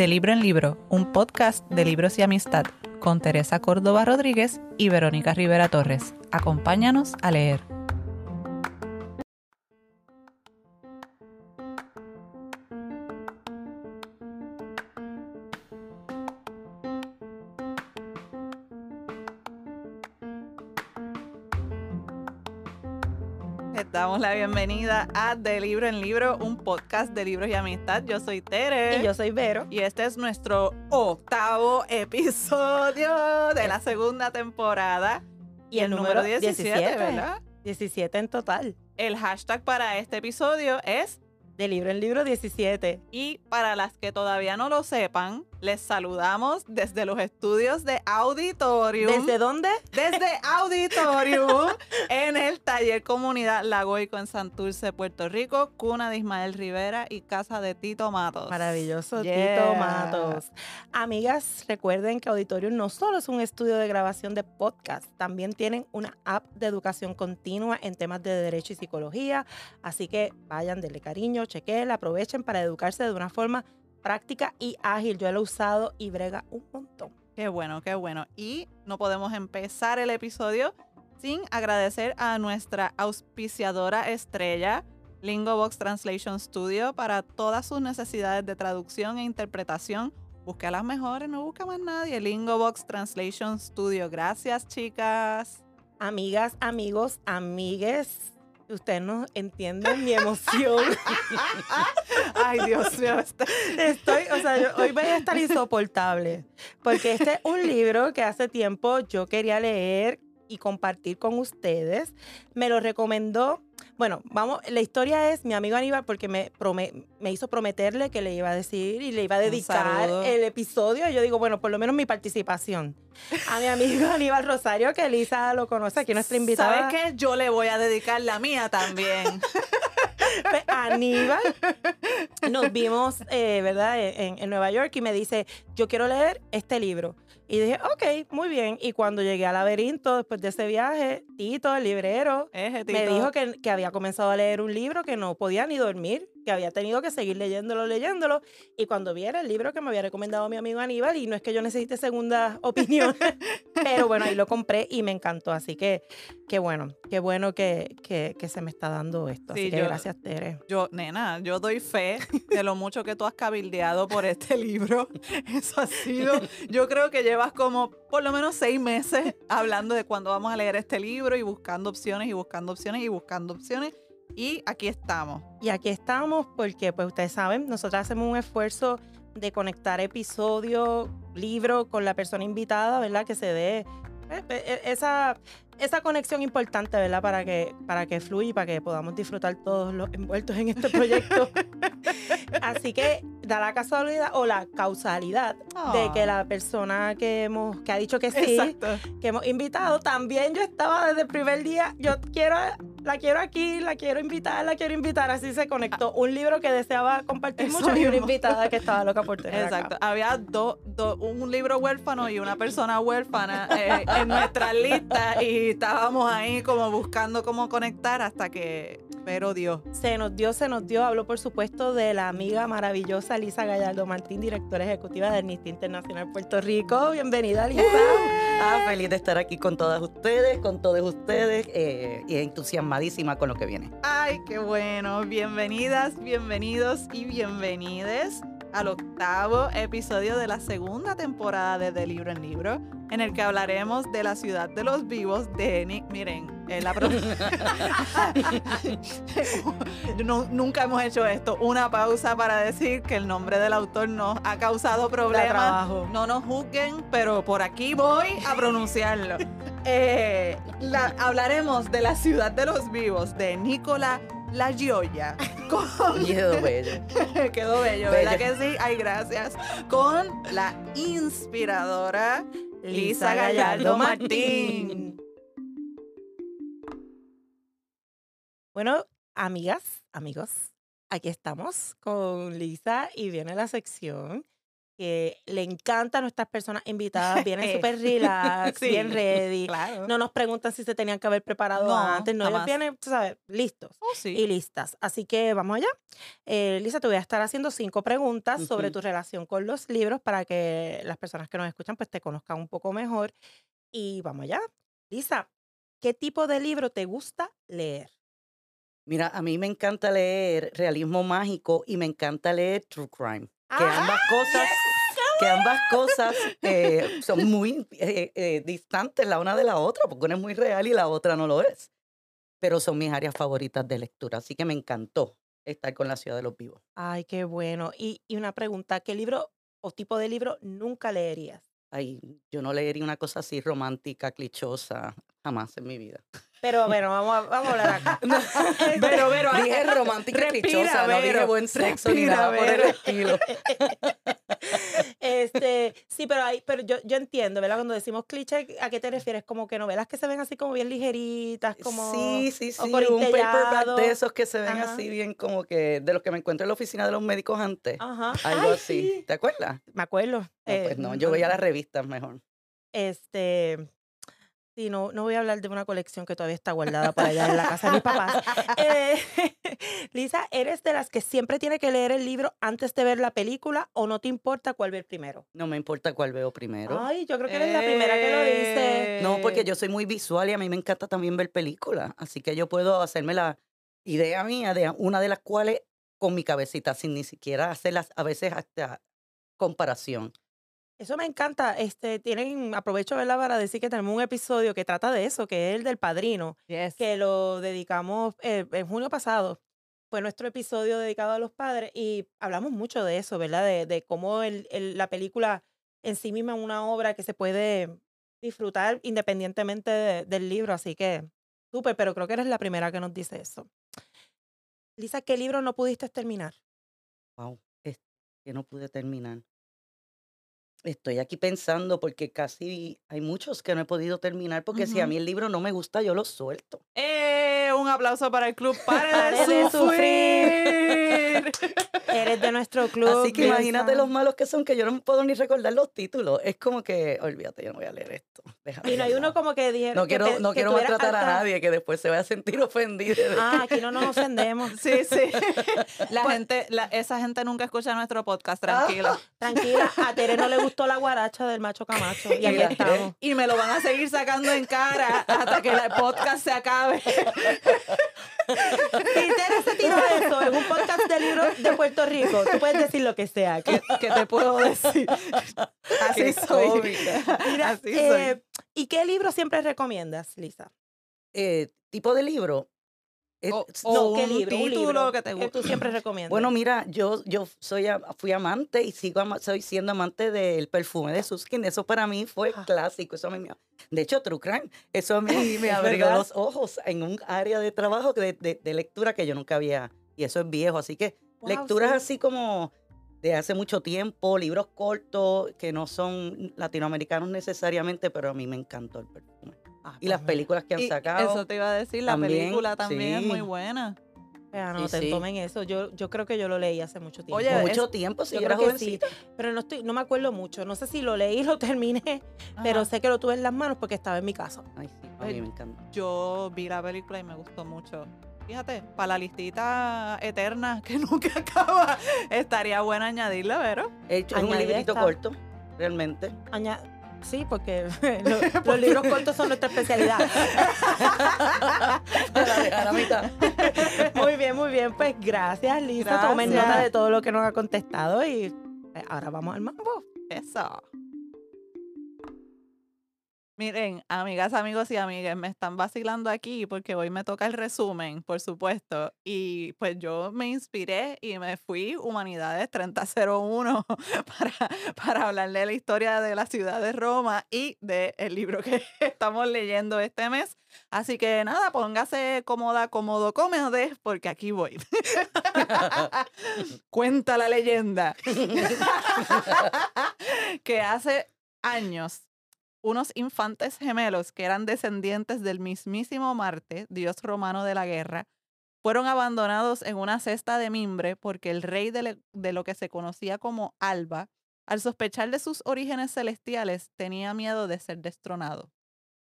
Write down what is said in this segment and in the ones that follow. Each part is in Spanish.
De Libro en Libro, un podcast de libros y amistad con Teresa Córdoba Rodríguez y Verónica Rivera Torres. Acompáñanos a leer. Damos la bienvenida a De Libro en Libro, un podcast de libros y amistad. Yo soy Tere. Y yo soy Vero. Y este es nuestro octavo episodio de la segunda temporada. Y, el, número 17, ¿verdad? 17 en total. El hashtag para este episodio es De Libro en Libro 17. Y para las que todavía no lo sepan, les saludamos desde los estudios de Auditorium. ¿Desde dónde? Desde Auditorium, en el taller Comunidad Lagoico en Santurce, Puerto Rico, cuna de Ismael Rivera y casa de Tito Matos. Maravilloso, Tito Matos. Amigas, recuerden que Auditorium no solo es un estudio de grabación de podcast, también tienen una app de educación continua en temas de derecho y psicología. Así que vayan, denle cariño, chequenla, aprovechen para educarse de una forma práctica y ágil. Yo lo he usado y brega un montón. Qué bueno, qué bueno. Y no podemos empezar el episodio sin agradecer a nuestra auspiciadora estrella, Lingobox Translation Studio, para todas sus necesidades de traducción e interpretación. Busque a las mejores, no busca más nadie. Lingobox Translation Studio. Gracias, chicas. Amigas, amigos, amigues Ustedes no entienden mi emoción. Ay, Dios mío. Estoy, o sea, hoy voy a estar insoportable. Porque este es un libro que hace tiempo yo quería leer y compartir con ustedes. Me lo recomendó bueno, vamos, la historia es mi amigo Aníbal porque me, me hizo prometerle que le iba a decir y le iba a dedicar el episodio. Y yo digo, bueno, por lo menos mi participación. A mi amigo Aníbal Rosario, que Elisa lo conoce, aquí nuestra invitada. ¿Sabes qué? Yo le voy a dedicar la mía también. Pues, Aníbal, nos vimos, eh, ¿verdad? En, en Nueva York y me dice, yo quiero leer este libro. Y dije, ok, muy bien. Y cuando llegué al laberinto, después de ese viaje, Tito, el librero, me dijo que, que, había comenzado a leer un libro que no podía ni dormir que había tenido que seguir leyéndolo, leyéndolo. Y cuando viera el libro que me había recomendado mi amigo Aníbal, y no es que yo necesite segunda opinión, pero bueno, ahí lo compré y me encantó. Así que qué bueno, qué bueno que, que, se me está dando esto. Así que gracias, Tere. Yo, nena, yo doy fe de lo mucho que tú has cabildeado por este libro. Eso ha sido, yo creo que llevas como por lo menos seis meses hablando de cuándo vamos a leer este libro y buscando opciones y buscando opciones y buscando opciones. Y aquí estamos. Y aquí estamos porque, pues ustedes saben, nosotros hacemos un esfuerzo de conectar episodio, libro con la persona invitada, ¿verdad? Que se dé eh, eh, esa, esa conexión importante, ¿verdad? Para que, para que fluya y para que podamos disfrutar todos los envueltos en este proyecto. Así que da la casualidad o la causalidad de que la persona que hemos que ha dicho que sí, que hemos invitado, también yo estaba desde el primer día, yo quiero la quiero aquí, la quiero invitar, la quiero invitar, así se conectó un libro que deseaba compartir mucho y una invitada que estaba loca por tener Exacto, había dos un libro huérfano y una persona huérfana eh, en nuestra lista y estábamos ahí como buscando cómo conectar hasta que pero Dios. Se nos dio, se nos dio. Hablo, por supuesto, de la amiga maravillosa Lisa Gallardo Martín, directora ejecutiva de Amnistía Internacional Puerto Rico. Bienvenida, Lisa. Ah, feliz de estar aquí con todas ustedes, con todos ustedes eh, y entusiasmadísima con lo que viene. Ay, qué bueno. Bienvenidas, bienvenidos y bienvenides al octavo episodio de la segunda temporada de De Libro en Libro, en el que hablaremos de la ciudad de los vivos de Nick. Miren, eh, la nunca hemos hecho esto. Una pausa para decir que el nombre del autor nos ha causado problemas. No nos juzguen, pero por aquí voy a pronunciarlo. Eh, hablaremos de la ciudad de los vivos de Nicola la Gioia. Quedó bello. Quedó bello, ¿verdad que sí? Ay, gracias. Con la inspiradora Lisa Gallardo Martín. Bueno, amigas, amigos, aquí estamos con Lisa y viene la sección que le encanta a nuestras personas invitadas, vienen súper relax, bien ready. Claro. No nos preguntan si se tenían que haber preparado No, antes, no, ellos vienen, tú sabes, listos Oh, sí. y listas. Así que vamos allá. Eh, Lisa, te voy a estar haciendo cinco preguntas sobre tu relación con los libros para que las personas que nos escuchan pues te conozcan un poco mejor. Y vamos allá. Lisa, ¿qué tipo de libro te gusta leer? Mira, a mí me encanta leer realismo mágico y me encanta leer true crime. Que ¡Ah! ambas cosas, que ambas cosas eh, son muy eh, eh, distantes la una de la otra, porque una es muy real y la otra no lo es. Pero son mis áreas favoritas de lectura, así que me encantó estar con la ciudad de los vivos. Ay, qué bueno. Y, y una pregunta, ¿qué libro o tipo de libro nunca leerías? Ay, yo no leería una cosa así romántica, clichosa, jamás en mi vida. Pero bueno, vamos a, vamos a hablar acá. Este, Pero, pero, Dije romántica, respira, clichosa, no dije buen sexo ni nada por el estilo. Este, sí, pero hay, pero yo, yo entiendo, ¿verdad? Cuando decimos cliché, ¿a qué te refieres? Como que novelas que se ven así como bien ligeritas, como Sí, sí, sí, un paperback de esos que se ven Ajá. así bien como que de los que me encuentro en la oficina de los médicos antes. Ajá. Algo Ay, así. sí. ¿Te acuerdas? Me acuerdo. No, eh, pues no, yo veía las revistas mejor. Este, sí, no, no voy a hablar de una colección que todavía está guardada por allá en la casa de mis papás. Eh, Lisa, ¿eres de las que siempre tiene que leer el libro antes de ver la película o no te importa cuál ver primero? No me importa cuál veo primero. Ay, yo creo que eres la primera que lo dice. No, porque Eh, yo soy muy visual y a mí me encanta también ver películas. Así que yo puedo hacerme la idea mía de una de las cuales con mi cabecita, sin ni siquiera hacerlas a veces hasta comparación. Eso me encanta. Este, tienen, aprovecho ¿verdad? para decir que tenemos un episodio que trata de eso, que es el del padrino, Yes. que lo dedicamos eh, en junio pasado. Fue nuestro episodio dedicado a los padres y hablamos mucho de eso, ¿verdad? De, de cómo el, el- la película en sí misma es una obra que se puede disfrutar independientemente de- del libro. Así que, súper, pero creo que eres la primera que nos dice eso. Lisa, ¿qué libro no pudiste terminar? Wow, es que no pude terminar. Estoy aquí pensando porque casi hay muchos que no he podido terminar porque si a mí el libro no me gusta, yo lo suelto. Eh, un aplauso para el club. ¡Pare de de sufrir! Eres de nuestro club. Así que imagínate los malos que son que yo no puedo ni recordar los títulos. Es como que, olvídate, yo no voy a leer esto. déjame Y no hay uno como que dijeron. No que quiero, te- no que quiero maltratar a nadie que después se vaya a sentir ofendido. Ah, aquí no nos ofendemos. Sí, sí. La Pues- gente, la- esa gente nunca escucha nuestro podcast, tranquilo. Tranquila, a Tere no le gustó la guaracha del macho Camacho. Y aquí estamos. Y me lo van a seguir sacando en cara hasta que el podcast se acabe. Si Tere se tiró eso en un podcast de libros de Puerto Rico, tú puedes decir lo que sea. que- ¿Qué, qué te puedo decir? Así Qué soy. Mira, Así soy. eh, ¿Y qué libro siempre recomiendas, Lisa? Eh, tipo de libro. O- o no, ¿qué un libro? Un título libro que te tú guste. siempre recomiendas. Bueno, mira, yo, yo soy, fui amante y sigo ama- soy siendo amante del perfume de Suskin. Eso para mí fue Ah. clásico. Eso a mí me- de hecho, True Crime, eso a mí me abrió los ojos en un área de trabajo de, de- de lectura que yo nunca había. Y eso es viejo. Así que Wow, lecturas sí. así como de hace mucho tiempo, libros cortos que no son latinoamericanos necesariamente, pero a mí me encantó el perfume. Ah, Y las pues mira, películas que han Y sacado. Eso te iba a decir, la también, película también es muy sí. buena. vea, no Sí, te sí. tomen eso. Yo, yo creo que yo lo leí hace mucho tiempo. Oye, mucho es- tiempo, si yo yo era creo que sí. Pero no estoy, no me acuerdo mucho. No sé si lo leí y lo terminé, pero sé que lo tuve en las manos porque estaba en mi casa. Ay, sí, a Ay, mí me encanta. Yo vi la película y me gustó mucho. Fíjate, para la listita eterna que nunca acaba, estaría buena añadirla, ¿verdad? He hecho es un librito corto, realmente. Aña- sí, porque lo- los libros cortos son nuestra especialidad. Para dejar a mitad. muy bien, muy bien. Pues gracias, Lisa. Tomen Gracias. nota de todo lo que nos ha contestado y eh, ahora vamos al mambo. Eso. Miren, amigas, amigos y amigas, me están vacilando aquí porque hoy me toca el resumen, por supuesto. Y pues yo me inspiré y me fui Humanidades 3001 para, para hablar de la historia de la ciudad de Roma y del libro que estamos leyendo este mes. Así que nada, póngase cómoda, cómodo, cómodes, porque aquí voy. Cuenta la leyenda que hace años unos infantes gemelos que eran descendientes del mismísimo Marte, dios romano de la guerra, fueron abandonados en una cesta de mimbre porque el rey de, de lo que se conocía como Alba Al sospechar de sus orígenes celestiales, tenía miedo de ser destronado.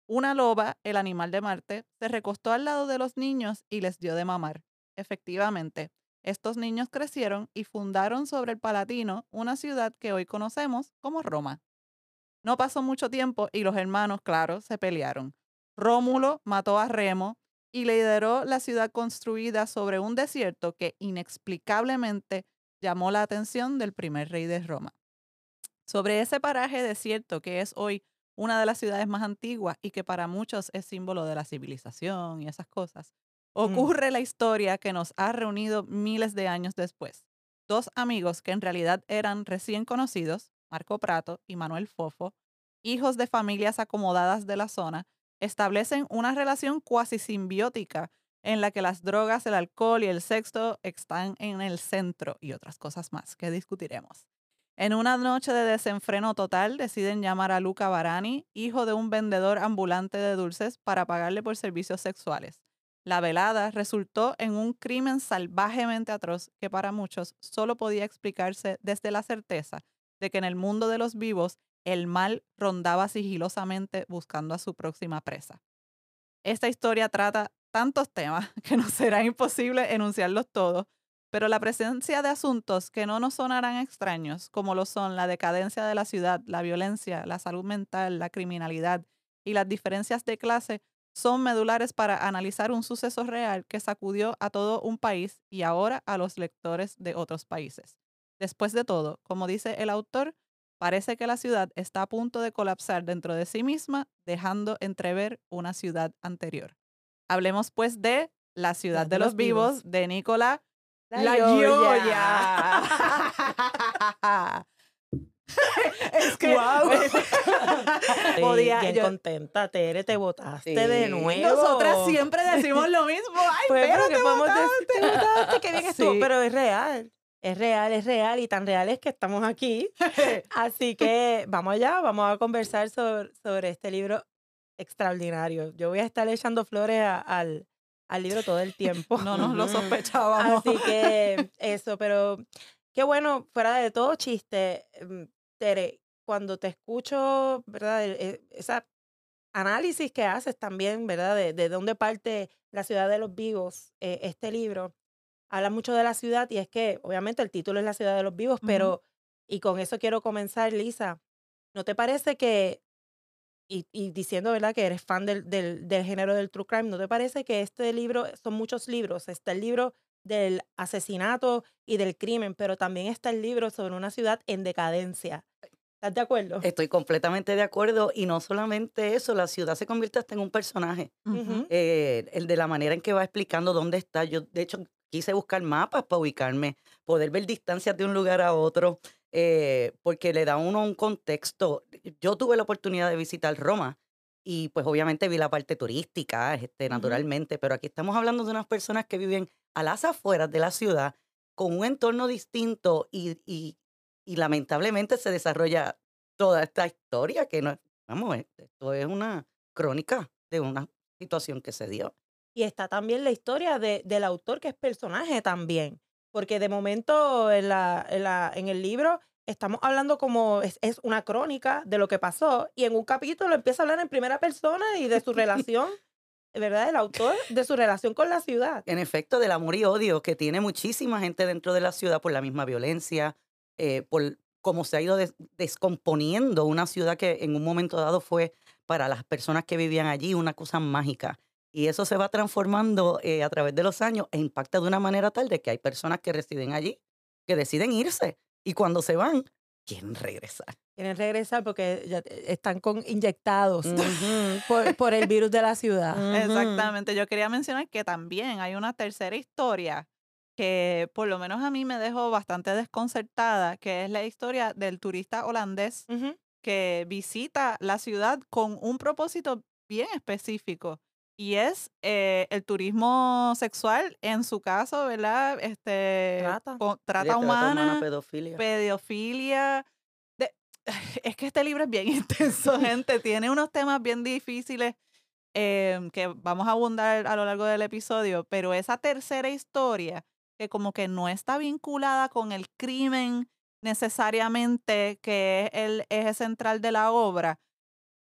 Una loba, el animal de Marte, se recostó al lado de los niños y les dio de mamar. Efectivamente, estos niños crecieron y fundaron sobre el Palatino una ciudad que hoy conocemos como Roma. No pasó mucho tiempo y los hermanos, claro, se pelearon. Rómulo mató a Remo y lideró la ciudad construida sobre un desierto que inexplicablemente llamó la atención del primer rey de Roma. Sobre ese paraje desierto que es hoy una de las ciudades más antiguas y que para muchos es símbolo de la civilización y esas cosas, Mm. ocurre la historia que nos ha reunido miles de años después. Dos amigos que en realidad eran recién conocidos, Marco Prato y Manuel Fofo, hijos de familias acomodadas de la zona, establecen una relación cuasi simbiótica en la que las drogas, el alcohol y el sexo están en el centro y otras cosas más que discutiremos. En una noche de desenfreno total, deciden llamar a Luca Barani, hijo de un vendedor ambulante de dulces, para pagarle por servicios sexuales. La velada resultó en un crimen salvajemente atroz que para muchos solo podía explicarse desde la certeza de que en el mundo de los vivos el mal rondaba sigilosamente buscando a su próxima presa. Esta historia trata tantos temas que nos será imposible enunciarlos todos, pero la presencia de asuntos que no nos sonarán extraños, como lo son la decadencia de la ciudad, la violencia, la salud mental, la criminalidad y las diferencias de clase, son medulares para analizar un suceso real que sacudió a todo un país y ahora a los lectores de otros países. Después de todo, como dice el autor, parece que la ciudad está a punto de colapsar dentro de sí misma, dejando entrever una ciudad anterior. Hablemos pues de La ciudad de, los vivos, de Nicola La, Gioia. es que. Sí, podía bien yo- contenta, Tere, te votaste Sí. de nuevo. nosotras siempre decimos lo mismo. Ay, Pues, pero pero te votaste. decir, te votaste, qué bien estuvo. Sí. Pero es real, es real, es real y tan real es que estamos aquí. Así que vamos allá, vamos a conversar sobre, sobre este libro extraordinario. Yo voy a estar echando flores a- al, al libro todo el tiempo. No nos lo sospechábamos. Así que eso, pero qué bueno, fuera de todo chiste, mm, Tere, cuando te escucho, ¿verdad? E- Esa análisis que haces también, ¿verdad? De, de dónde parte la ciudad de los vivos, eh, este libro, habla mucho de la ciudad y es que, obviamente, el título es La ciudad de los vivos, pero, y con eso quiero comenzar, Lisa, ¿no te parece que, y, y diciendo, ¿verdad? Que eres fan del, del, del género del true crime, ¿no te parece que este libro, son muchos libros? Está el libro del asesinato y del crimen, pero también está el libro sobre una ciudad en decadencia. ¿Estás de acuerdo? Estoy completamente de acuerdo y no solamente eso, la ciudad se convierte hasta en un personaje. Eh, el de la manera en que va explicando dónde está. Yo, de hecho, quise buscar mapas para ubicarme, poder ver distancias de un lugar a otro, eh, porque le da a uno un contexto. Yo tuve la oportunidad de visitar Roma y pues obviamente vi la parte turística, este, Ujú. naturalmente, pero aquí estamos hablando de unas personas que viven a las afueras de la ciudad con un entorno distinto y, y, y lamentablemente se desarrolla toda esta historia que no vamos, esto es una crónica de una situación que se dio. Y está también la historia de, del autor, que es personaje también. Porque de momento en, la, en, la- en el libro estamos hablando como es, es una crónica de lo que pasó. Y en un capítulo empieza a hablar en primera persona y de su relación, ¿verdad? El autor, de su relación con la ciudad. En efecto, del amor y odio que tiene muchísima gente dentro de la ciudad por la misma violencia, eh, por cómo se ha ido des- descomponiendo una ciudad que en un momento dado fue para las personas que vivían allí una cosa mágica. Y eso se va transformando eh, a través de los años e impacta de una manera tal de que hay personas que residen allí, que deciden irse y cuando se van, quieren regresar. Quieren regresar porque ya están con, inyectados por, por el virus de la ciudad. Exactamente. Yo quería mencionar que también hay una tercera historia que por lo menos a mí me dejó bastante desconcertada, que es la historia del turista holandés Ujú. que visita la ciudad con un propósito bien específico. Y es eh, el turismo sexual, en su caso, ¿verdad? Este, Trata. con- trata humana, pedofilia. pedofilia. de- es que este libro es bien intenso, gente. Tiene unos temas bien difíciles em, que vamos a abundar a lo largo del episodio, pero esa tercera historia, que como que no está vinculada con el crimen necesariamente que es el eje central de la obra,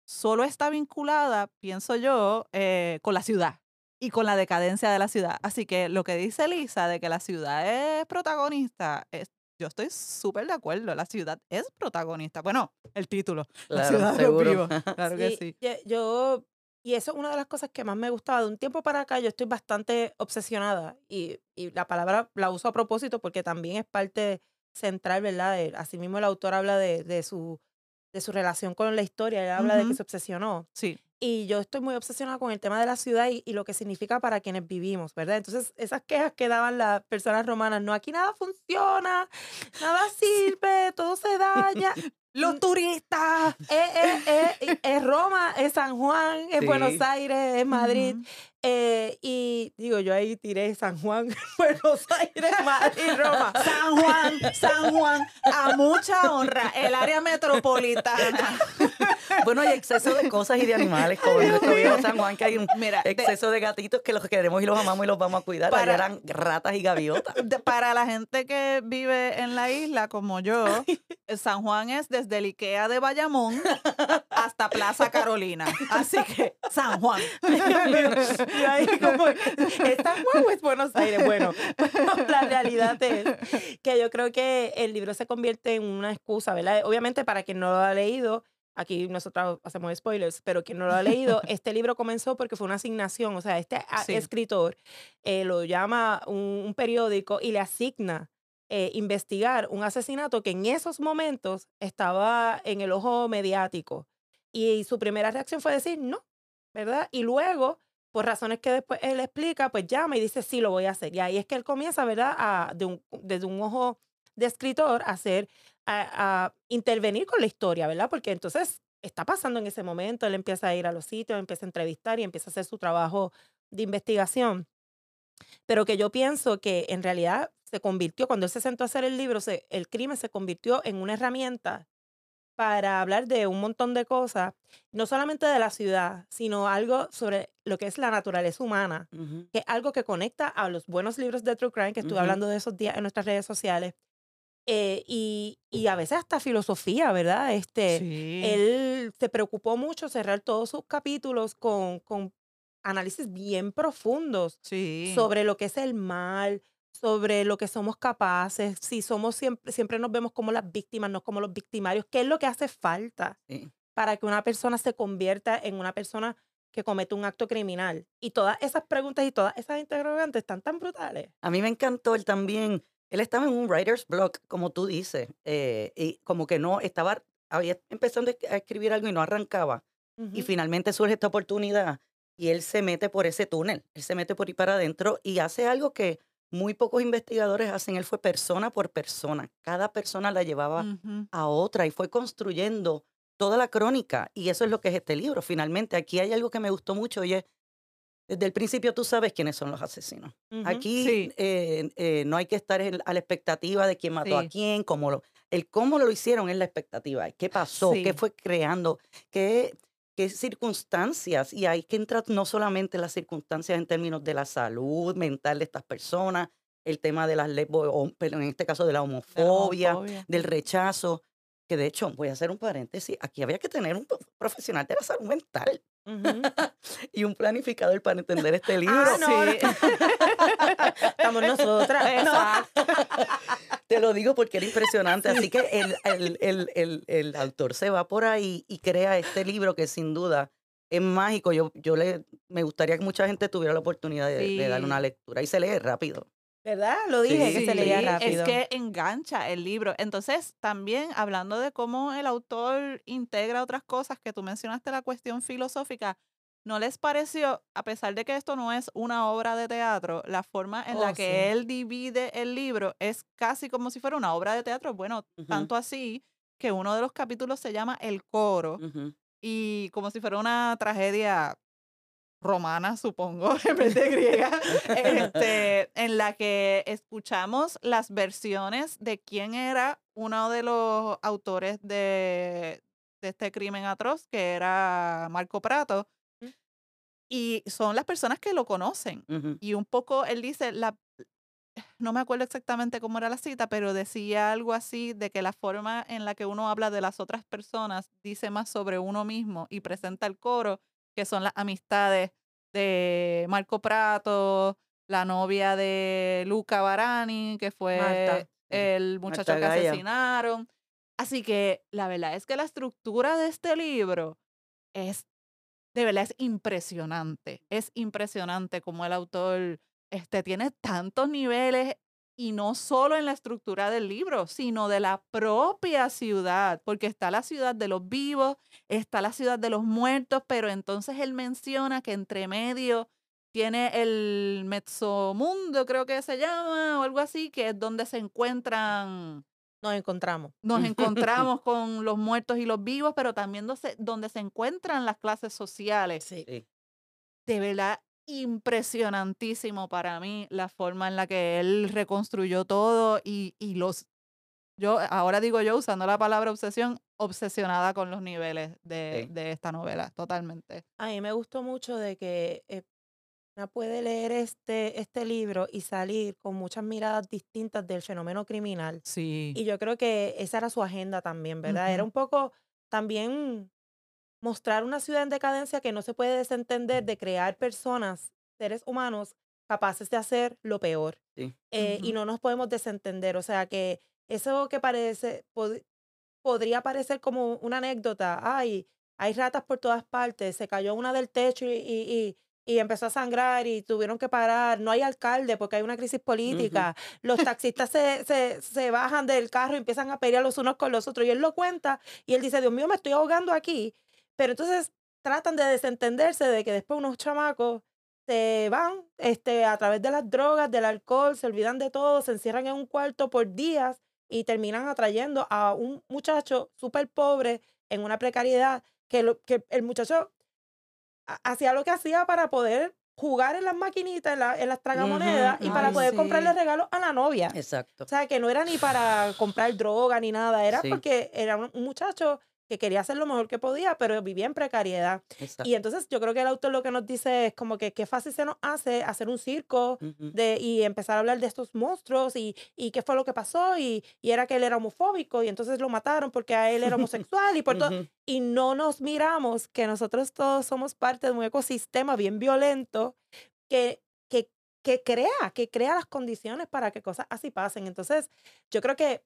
solo está vinculada, pienso yo, eh, con la ciudad y con la decadencia de la ciudad. Así que lo que dice Lisa de que la ciudad es protagonista, es, yo estoy súper de acuerdo. La ciudad es protagonista. Bueno, el título. la ciudad de seguro. los vivos. Claro que sí. Yo, y eso es una de las cosas que más me gustaba. De un tiempo para acá yo estoy bastante obsesionada y, y la palabra la uso a propósito porque también es parte central, ¿verdad? De- asimismo el autor habla de, de su, de su relación con la historia, él habla de que se obsesionó. Sí. Y yo estoy muy obsesionada con el tema de la ciudad y, y lo que significa para quienes vivimos, ¿verdad? Entonces, esas quejas que daban las personas romanas, no, aquí nada funciona, nada sirve, todo se daña. Los turistas. Es, es- es- es Roma, es San Juan, es Sí. Buenos Aires, es Madrid. Eh, y digo, yo ahí tiré San Juan, Buenos Aires, Madrid, Roma. San Juan, San Juan, a mucha honra, el área metropolitana. Bueno, hay exceso de cosas y de animales, como en nuestro viejo San Juan, que hay un Mira, exceso de gatitos que los queremos y los amamos y los vamos a cuidar. Allá Para- eran ratas y gaviotas. de- para la gente que vive en la isla como yo, San Juan es desde el Ikea de Bayamón hasta Plaza Carolina. Así que, San Juan. Y ahí como, ¿es San Juan o es Buenos Aires? Bueno, la realidad es que yo creo que el libro se convierte en una excusa, ¿verdad? Obviamente para quien no lo ha leído, aquí nosotros hacemos spoilers, pero quien no lo ha leído, este libro comenzó porque fue una asignación, o sea, este a- Sí. escritor eh, lo llama un, un periódico y le asigna eh, investigar un asesinato que en esos momentos estaba en el ojo mediático. Y su primera reacción fue decir no, ¿verdad? Y luego, por razones que después él explica, pues llama y dice, sí, lo voy a hacer. Y ahí es que él comienza, ¿verdad? A, de un, desde un ojo de escritor a hacer, a, a intervenir con la historia, ¿verdad? Porque entonces está pasando en ese momento, él empieza a ir a los sitios, empieza a entrevistar y empieza a hacer su trabajo de investigación. Pero que yo pienso que en realidad se convirtió, cuando él se sentó a hacer el libro, se- el crimen se convirtió en una herramienta para hablar de un montón de cosas, no solamente de la ciudad, sino algo sobre lo que es la naturaleza humana, que es algo que conecta a los buenos libros de True Crime, que estuve hablando de esos días en nuestras redes sociales, eh, y, y a veces hasta filosofía, ¿verdad? Este, Sí. él se preocupó mucho cerrar todos sus capítulos con, con análisis bien profundos sí. sobre lo que es el mal, sobre lo que somos capaces, si somos siempre, siempre nos vemos como las víctimas, no como los victimarios, qué es lo que hace falta Sí. para que una persona se convierta en una persona que comete un acto criminal. Y todas esas preguntas y todas esas interrogantes están tan brutales. A mí me encantó él también. Él estaba en un writer's block, como tú dices, eh, y como que no estaba, había empezando a escribir algo y no arrancaba. Y Ujú. finalmente surge esta oportunidad y él se mete por ese túnel, él se mete por ahí para adentro y hace algo que muy pocos investigadores hacen. Él fue persona por persona, cada persona la llevaba a otra y fue construyendo toda la crónica. Y eso es lo que es este libro. Finalmente, aquí hay algo que me gustó mucho y es, desde el principio tú sabes quiénes son los asesinos. Aquí Sí. eh, eh, no hay que estar en- a la expectativa de quién mató Sí. a quién, cómo lo, el cómo lo hicieron es la expectativa. ¿Qué pasó? ¿Qué Sí. fue creando? ¿Qué, qué circunstancias? Y hay que entrar no solamente las circunstancias en términos de la salud mental de estas personas, el tema de las o- pero en este caso de la homofobia. del rechazo, que de hecho, voy a hacer un paréntesis, aquí había que tener un pro- profesional de la salud mental y un planificador para entender este libro. Ah, no, no. Sí. Estamos nosotras. Exacto. Te lo digo porque era impresionante. Así que el, el, el, el, el autor se va por ahí y crea este libro que sin duda es mágico. Yo, yo le, me gustaría que mucha gente tuviera la oportunidad de, de darle una Sí. lectura y se lee rápido. ¿Verdad? Lo dije que se leía rápido. Es que engancha el libro. Entonces, también hablando de cómo el autor integra otras cosas que tú mencionaste, la cuestión filosófica, ¿no les pareció, a pesar de que esto no es una obra de teatro, la forma en la Oh, que sí. él divide el libro es casi como si fuera una obra de teatro? Bueno, tanto así que uno de los capítulos se llama El coro y como si fuera una tragedia romana, supongo, en vez de griega, este, en la que escuchamos las versiones de quién era uno de los autores de, de este crimen atroz, que era Marco Prato, y son las personas que lo conocen. Y un poco, él dice, la, no me acuerdo exactamente cómo era la cita, pero decía algo así de que la forma en la que uno habla de las otras personas dice más sobre uno mismo y presenta el coro, que son las amistades de Marco Prato, la novia de Luca Barani, que fue Marta. el muchacho Marta que Gaya. asesinaron. Así que la verdad es que la estructura de este libro es, de verdad, es impresionante. Es impresionante como el autor este, tiene tantos niveles y no solo en la estructura del libro, sino de la propia ciudad, porque está la ciudad de los vivos, está la ciudad de los muertos, pero entonces él menciona que entre medio tiene el mezzomundo, creo que se llama, o algo así, que es donde se encuentran Nos encontramos. nos encontramos con los muertos y los vivos, pero también donde se, donde se encuentran las clases sociales. Sí. Sí. De verdad, impresionantísimo para mí la forma en la que él reconstruyó todo y, y los... Yo, ahora digo yo, usando la palabra obsesión, obsesionada con los niveles de, Sí. de esta novela, totalmente. A mí me gustó mucho de que eh, una puede leer este, este libro y salir con muchas miradas distintas del fenómeno criminal. Sí. Y yo creo que esa era su agenda también, ¿verdad? Era un poco también mostrar una ciudad en decadencia que no se puede desentender de crear personas, seres humanos, capaces de hacer lo peor. Sí. Eh, Y Ujú. no nos podemos desentender. O sea que eso que parece, pod- podría parecer como una anécdota. Ay, hay ratas por todas partes. Se cayó una del techo y, y- y- y empezó a sangrar y tuvieron que parar. No hay alcalde porque hay una crisis política. Los taxistas se, se, se bajan del carro y empiezan a pelear los unos con los otros. Y él lo cuenta y él dice, Dios mío, me estoy ahogando aquí. Pero entonces tratan de desentenderse de que después unos chamacos se van este, a través de las drogas, del alcohol, se olvidan de todo, se encierran en un cuarto por días y terminan atrayendo a un muchacho súper pobre en una precariedad que, lo, que el muchacho ha- hacía lo que hacía para poder jugar en las maquinitas, en, la- en las tragamonedas y para Ay, poder comprarle regalos a la novia. Exacto. O sea, que no era ni para comprar droga ni nada, era Sí. porque era un muchacho que quería hacer lo mejor que podía, pero vivía en precariedad. exacto. Y entonces yo creo que el autor lo que nos dice es como que qué fácil se nos hace hacer un circo Ujú. de, y empezar a hablar de estos monstruos y, y qué fue lo que pasó y, y era que él era homofóbico y entonces lo mataron porque a él era homosexual y por todo. Ujú. Y no nos miramos que nosotros todos somos parte de un ecosistema bien violento que, que, que crea, que crea las condiciones para que cosas así pasen. Entonces yo creo que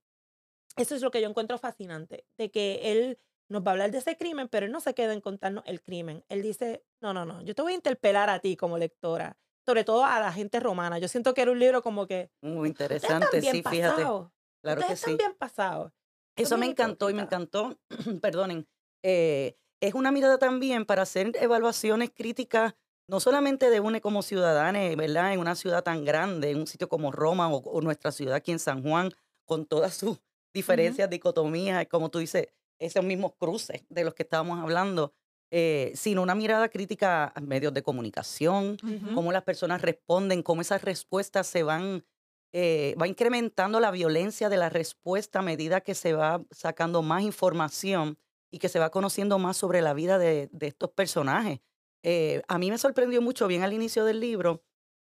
eso es lo que yo encuentro fascinante, de que él nos va a hablar de ese crimen, pero él no se queda en contarnos el crimen. Él dice, no, no, no, yo te voy a interpelar a ti como lectora, sobre todo a la gente romana. Yo siento que era un libro como que... Muy "Ustedes interesante, sí, fíjate. Claro que ustedes sí. bien pasados. Eso me encantó y me hipócritas". encantó, perdonen, eh, es una mirada también para hacer evaluaciones críticas, no solamente de UNE como ciudadana, ¿verdad? En una ciudad tan grande, en un sitio como Roma o, o nuestra ciudad aquí en San Juan, con todas sus diferencias, dicotomías, como tú dices, esos mismos cruces de los que estábamos hablando, eh, sino una mirada crítica a medios de comunicación, cómo las personas responden, cómo esas respuestas se van, eh, va incrementando la violencia de la respuesta a medida que se va sacando más información y que se va conociendo más sobre la vida de, de estos personajes. Eh, a mí me sorprendió mucho, bien al inicio del libro,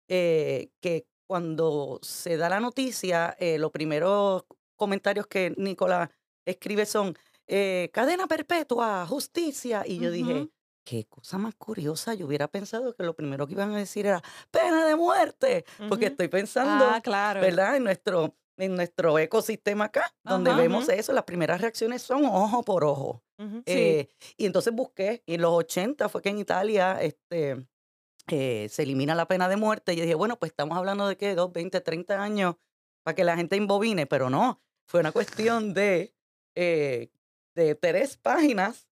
que cuando se da la noticia, los primeros comentarios que Nicolás escribe son eh, cadena perpetua, justicia. Y yo dije, qué cosa más curiosa. Yo hubiera pensado que lo primero que iban a decir era pena de muerte, porque estoy pensando, Ah, claro. ¿verdad? En nuestro, en nuestro ecosistema acá, donde vemos eso, las primeras reacciones son ojo por ojo. Sí. Eh, y entonces busqué, y en los 80 fue que en Italia este, eh, se elimina la pena de muerte. Y yo dije, bueno, pues estamos hablando de que 2, 20, 30 años para que la gente imbobine, pero no, fue una cuestión de, eh, de tres páginas,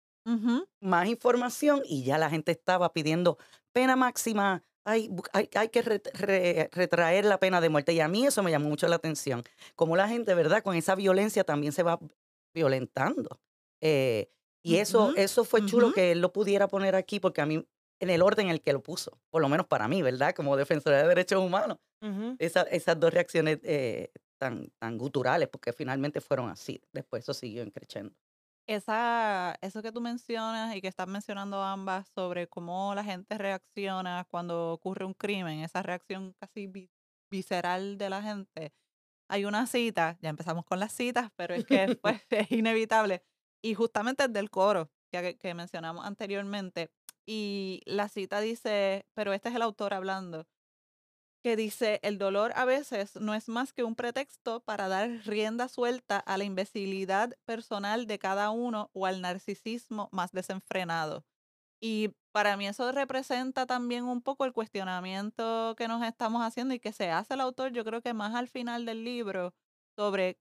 más información y ya la gente estaba pidiendo pena máxima. Hay, hay, hay que ret- re- retraer la pena de muerte. Y a mí eso me llamó mucho la atención. Como la gente, ¿verdad? Con esa violencia también se va violentando. Eh, y eso, eso fue chulo que él lo pudiera poner aquí, porque a mí, en el orden en el que lo puso, por lo menos para mí, ¿verdad? Como defensora de derechos humanos, esa- esas dos reacciones eh, tan, tan guturales, porque finalmente fueron así. Después eso siguió creciendo. Esa, eso que tú mencionas y que estás mencionando ambas sobre cómo la gente reacciona cuando ocurre un crimen, esa reacción casi vi- visceral de la gente. Hay una cita, ya empezamos con las citas, pero es que pues, es inevitable. Y justamente es del coro que, que mencionamos anteriormente. Y la cita dice, pero este es el autor hablando, que dice, el dolor a veces no es más que un pretexto para dar rienda suelta a la imbecilidad personal de cada uno o al narcisismo más desenfrenado. Y para mí eso representa también un poco el cuestionamiento que nos estamos haciendo y que se hace el autor, yo creo que más al final del libro, sobre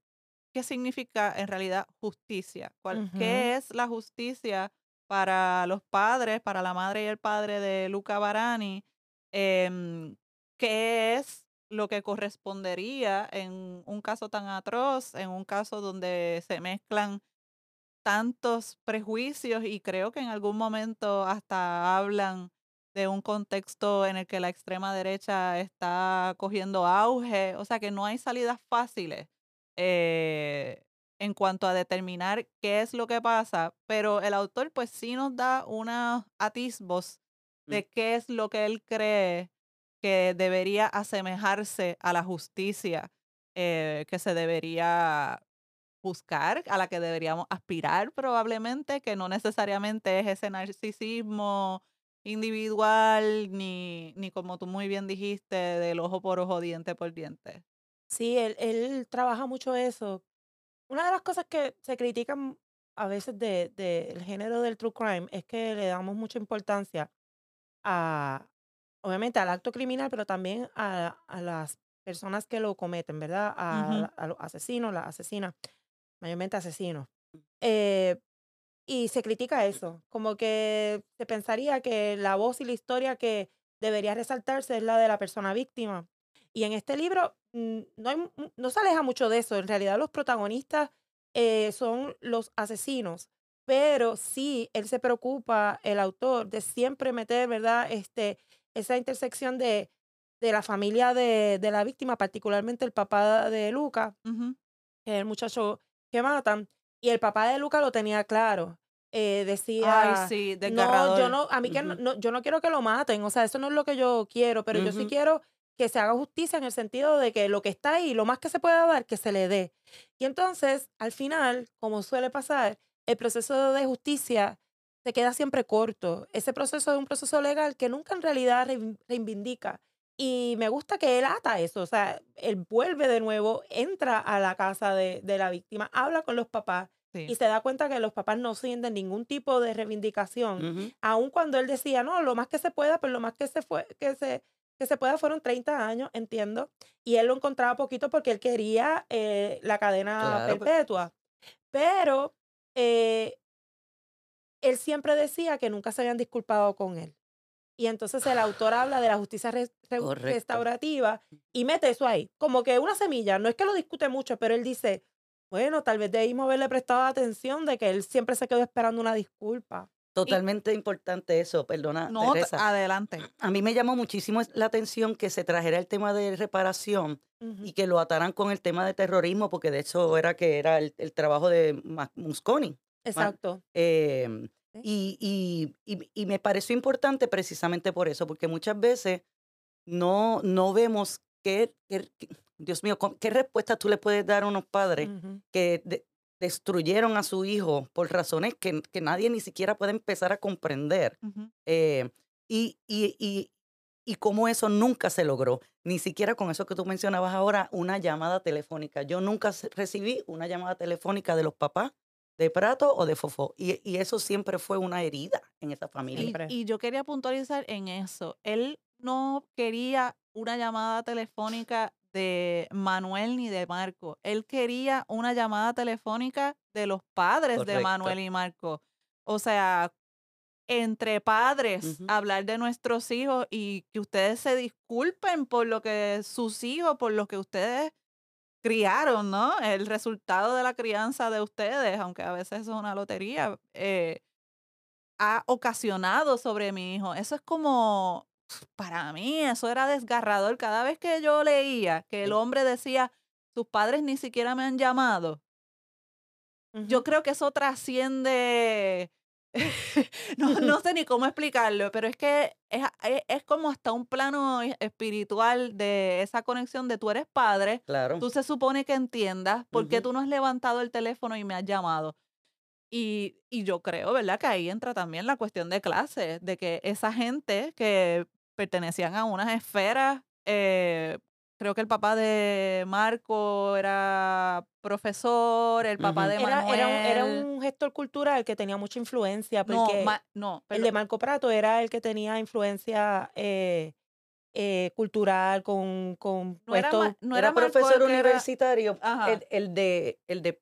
qué significa en realidad justicia, qué es la justicia para los padres, para la madre y el padre de Luca Barani, em, qué es lo que correspondería en un caso tan atroz, en un caso donde se mezclan tantos prejuicios y creo que en algún momento hasta hablan de un contexto en el que la extrema derecha está cogiendo auge, o sea que no hay salidas fáciles eh, en cuanto a determinar qué es lo que pasa, pero el autor pues sí nos da unos atisbos mm. de qué es lo que él cree que debería asemejarse a la justicia eh, que se debería buscar, a la que deberíamos aspirar probablemente, que no necesariamente es ese narcisismo individual, ni, ni como tú muy bien dijiste, del ojo por ojo, diente por diente. Sí, él, él trabaja mucho eso. Una de las cosas que se critican a veces del de, género del true crime es que le damos mucha importancia a, obviamente, al acto criminal, pero también a, a las personas que lo cometen, ¿verdad? A, a los asesinos, las asesinas mayormente asesinos. Eh, y se critica eso, como que se pensaría que la voz y la historia que debería resaltarse es la de la persona víctima. Y en este libro mm, no, no se aleja mucho de eso. En realidad los protagonistas eh, son los asesinos, pero sí él se preocupa, el autor, de siempre meter, ¿verdad? Este, esa intersección de, de la familia de, de la víctima, particularmente el papá de Luca, que es el muchacho que matan. Y el papá de Luca lo tenía claro. Eh, decía, sí, no, yo no, a mí que no, yo no quiero que lo maten, o sea, eso no es lo que yo quiero, pero yo sí quiero que se haga justicia en el sentido de que lo que está ahí, lo más que se pueda dar, que se le dé. Y entonces, al final, como suele pasar, el proceso de justicia se queda siempre corto. Ese proceso es un proceso legal que nunca en realidad reivindica y me gusta que él ata eso, o sea, él vuelve de nuevo, entra a la casa de, de la víctima, habla con los papás y se da cuenta que los papás no sienten ningún tipo de reivindicación, aun cuando él decía, no, lo más que se pueda, pero lo más que se, fue, que se, que se pueda fueron 30 años, entiendo, y él lo encontraba poquito porque él quería eh, la cadena pues. perpetua, pero eh, él siempre decía que nunca se habían disculpado con él. Y entonces el autor habla de la justicia restaurativa y mete eso ahí, como que una semilla, no es que lo discute mucho, pero él dice, bueno, tal vez debimos haberle prestado atención de que él siempre se quedó esperando una disculpa. Totalmente importante eso, perdona. No, adelante. A mí me llamó muchísimo la atención que se trajera el tema de reparación y que lo ataran con el tema de terrorismo, porque de hecho era que era el, trabajo de Musconi. Exacto. Eh, y, y, y, me pareció importante precisamente por eso, porque muchas veces no, no vemos qué, Dios mío, qué respuesta tú le puedes dar a unos padres que destruyeron a su hijo por razones que, que, nadie ni siquiera puede empezar a comprender. Eh, y, y, y, y cómo eso nunca se logró, ni siquiera con eso que tú mencionabas ahora, una llamada telefónica. Yo nunca recibí una llamada telefónica de los papás de Prato o de Fofó. Y, eso siempre fue una herida en esa familia. Y, yo quería puntualizar en eso. Él no quería una llamada telefónica de Manuel ni de Marco. Él quería una llamada telefónica de los padres de Manuel y Marco. O sea, entre padres, hablar de nuestros hijos y que ustedes se disculpen por lo que sus hijos, por lo que ustedes criaron, ¿no? El resultado de la crianza de ustedes, aunque a veces es una lotería, eh, ha ocasionado sobre mi hijo. Eso es como, para mí, eso era desgarrador. Cada vez que yo leía que el hombre decía, sus padres ni siquiera me han llamado, yo creo que eso trasciende no, no sé ni cómo explicarlo, pero es que es, es- es como hasta un plano e- espiritual de esa conexión de tú eres padre, Claro. tú se supone que entiendas por qué tú no has levantado el teléfono y me has llamado. Y, y yo creo, ¿verdad? Que ahí entra también la cuestión de clase, de que esa gente que pertenecían a unas esferas, eh, creo que el papá de Marco era profesor, el papá de Era, Manuel... era, un, era un gestor cultural que tenía mucha influencia, No, porque no, el de. Marco Prato era el que tenía influencia eh, eh, cultural con, con No era, no era, era profesor era- universitario. Ajá. El, el de el de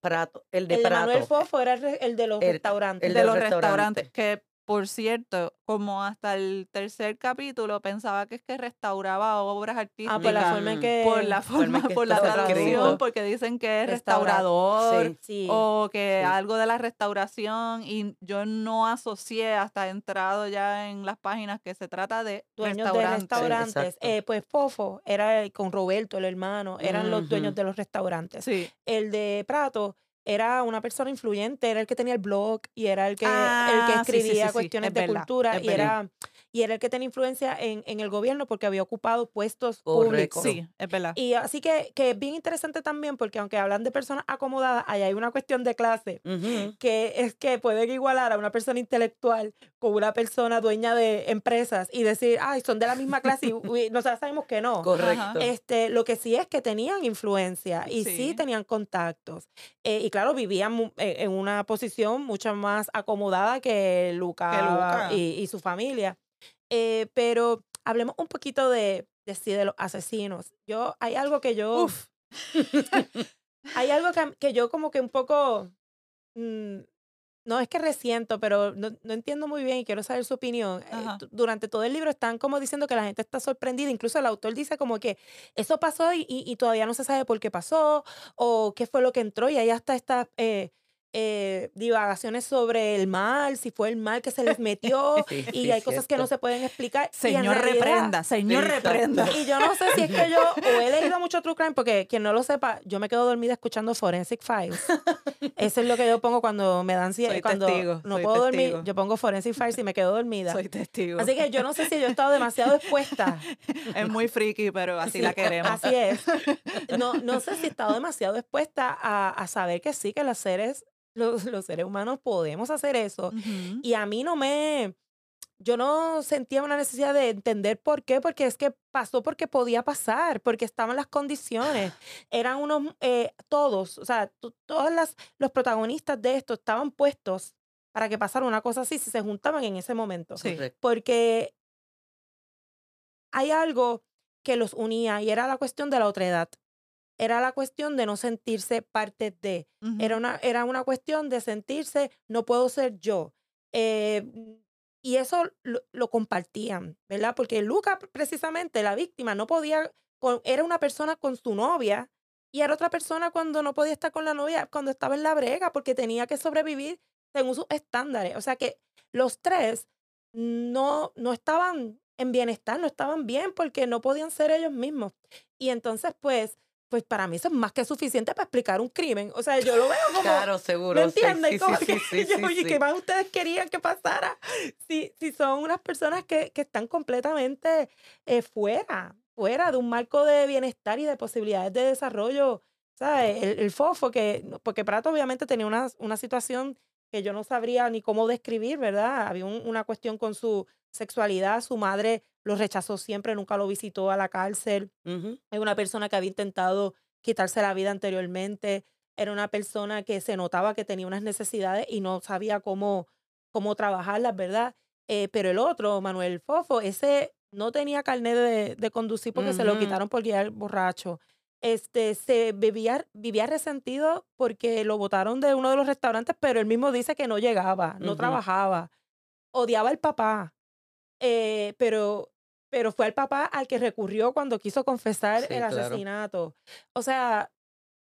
Prato, el de el de Prato. Manuel Fofo era el, de los El- restaurantes. el de los los restaurantes. restaurantes. Que, por cierto, como hasta el tercer capítulo pensaba que es que restauraba obras artísticas. ah, por la forma en que... por la forma forma, en que por la traducción, porque dicen que es restaurador. Sí. Sí. O que Sí. algo de la restauración y yo no asocié hasta entrado ya en las páginas que se trata de dueños de restaurantes. restaurantes. exacto. Eh, pues Fofo era el- con Roberto, el hermano, eran los dueños de los restaurantes. Sí. El de Prato era una persona influyente, era el que tenía el blog y era el que, el que Ah, sí, sí, escribía sí, cuestiones es de verdad, cultura y era, y era el que tenía influencia en, en el gobierno porque había ocupado puestos Correcto. públicos. Sí, es verdad. Y así que, que es bien interesante también porque aunque hablan de personas acomodadas, ahí hay una cuestión de clase Ujú. que es que pueden igualar a una persona intelectual con una persona dueña de empresas y decir, ay, son de la misma clase y uy, nosotros sabemos que no. Correcto. Este, lo que sí es que tenían influencia y sí, Sí. tenían contactos. Eh, y claro, vivían eh, en una posición mucho más acomodada que Luca, Luca. Y, y su familia. Eh, pero hablemos un poquito de, de sí, de los asesinos. Yo, hay algo que yo... Uf. Hay algo que, que yo como que un poco... mm, no es que resiento, pero no, no entiendo muy bien y quiero saber su opinión. Eh, durante todo el libro están como diciendo que la gente está sorprendida. Incluso el autor dice como que eso pasó y, y- y todavía no se sabe por qué pasó o qué fue lo que entró. Y ahí hasta estas eh, eh, divagaciones sobre el mal, si fue el mal que se les metió. Sí, y sí, hay cosas que no se pueden explicar. Señor realidad- reprenda, señor Sí, reprenda. y yo no sé si es que yo o he leído mucho True Crime, porque quien no lo sepa, yo me quedo dormida escuchando Forensic Files. Eso es lo que yo pongo cuando me dan ansiedad. Soy Cuando testigo, no soy puedo dormir, yo pongo Forensic Files y me quedo dormida. Soy testigo. Así que yo no sé si yo he estado demasiado expuesta. es muy friki, pero así Sí, la queremos. Así es. No, no sé si he estado demasiado expuesta a, a saber que sí, que los seres, los, los seres humanos podemos hacer eso. Y a mí no me, yo no sentía una necesidad de entender por qué, porque es que pasó porque podía pasar, porque estaban las condiciones. Eran unos, eh, todos, o sea, to- todos las, los protagonistas de esto estaban puestos para que pasara una cosa así si se juntaban en ese momento. Sí. Porque hay algo que los unía y era la cuestión de la otredad. Era la cuestión de no sentirse parte de. Era una, era una cuestión de sentirse, no puedo ser yo. Eh, y eso lo, lo compartían, ¿verdad? Porque Luca, precisamente, la víctima, no podía, con- era una persona con su novia y era otra persona cuando no podía estar con la novia, cuando estaba en la brega, porque tenía que sobrevivir según sus estándares. O sea que los tres no, no estaban en bienestar, no estaban bien porque no podían ser ellos mismos. Y entonces, pues, pues para mí eso es más que suficiente para explicar un crimen. O sea, yo lo veo como... Claro, seguro. ¿Me entienden? Sí, Como sí, que sí, sí, yo, oye, sí. ¿qué más ustedes querían que pasara? Si, si son unas personas que, que están completamente eh, fuera, fuera de un marco de bienestar y de posibilidades de desarrollo. ¿Sabes? El, el fofo, que, porque Prato obviamente tenía una, una situación que yo no sabría ni cómo describir, ¿verdad? Había un- una cuestión con su sexualidad, su madre lo rechazó siempre, nunca lo visitó a la cárcel Ujú. es una persona que había intentado quitarse la vida anteriormente, era una persona que se notaba que tenía unas necesidades y no sabía cómo, cómo trabajarlas, ¿verdad? Eh, pero el otro, Manuel Fofo, ese no tenía carnet de, de conducir porque se lo quitaron por guiar borracho. Este, se vivía, vivía resentido porque lo botaron de uno de los restaurantes, pero él mismo dice que no llegaba, no trabajaba. Odiaba al papá, eh, pero, pero fue al papá al que recurrió cuando quiso confesar Sí, el claro. asesinato. O sea,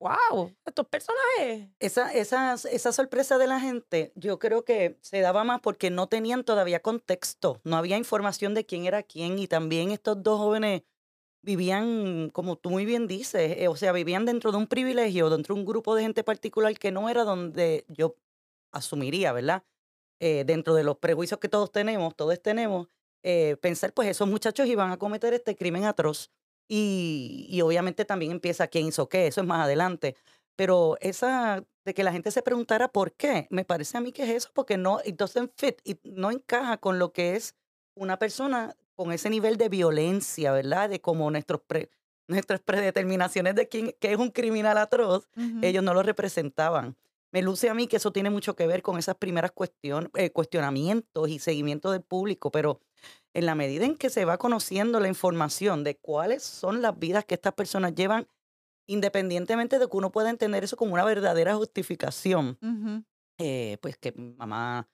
wow, estos personajes. Esa, esa, esa sorpresa de la gente, yo creo que se daba más porque no tenían todavía contexto, no había información de quién era quién y también estos dos jóvenes vivían, como tú muy bien dices, eh, o sea, vivían dentro de un privilegio, dentro de un grupo de gente particular que no era donde yo asumiría, ¿verdad? Eh, dentro de los prejuicios que todos tenemos, todos tenemos, eh, pensar pues esos muchachos iban a cometer este crimen atroz. Y, y obviamente también empieza quién hizo qué, eso es más adelante. Pero esa de que la gente se preguntara por qué, me parece a mí que es eso, porque no, it doesn't fit, y no encaja con lo que es una persona con ese nivel de violencia, ¿verdad? De como nuestros nuestras predeterminaciones de quién que es un criminal atroz, ellos no lo representaban. Me luce a mí que eso tiene mucho que ver con esas primeras cuestiones, eh, cuestionamientos y seguimiento del público, pero en la medida en que se va conociendo la información de cuáles son las vidas que estas personas llevan, independientemente de que uno pueda entender eso como una verdadera justificación, eh, pues que mamá,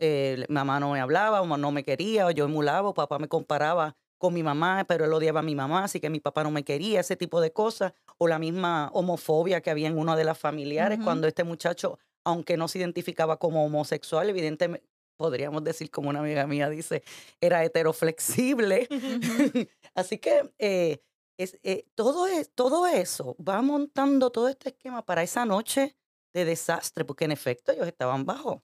eh, mamá no me hablaba, o no me quería, o yo emulaba, o papá me comparaba con mi mamá, pero él odiaba a mi mamá, así que mi papá no me quería, ese tipo de cosas, o la misma homofobia que había en uno de las familiares cuando este muchacho, aunque no se identificaba como homosexual, evidentemente podríamos decir, como una amiga mía dice, era heteroflexible. así que eh, es, eh, todo, es, todo eso va montando todo este esquema para esa noche de desastre, porque en efecto ellos estaban bajo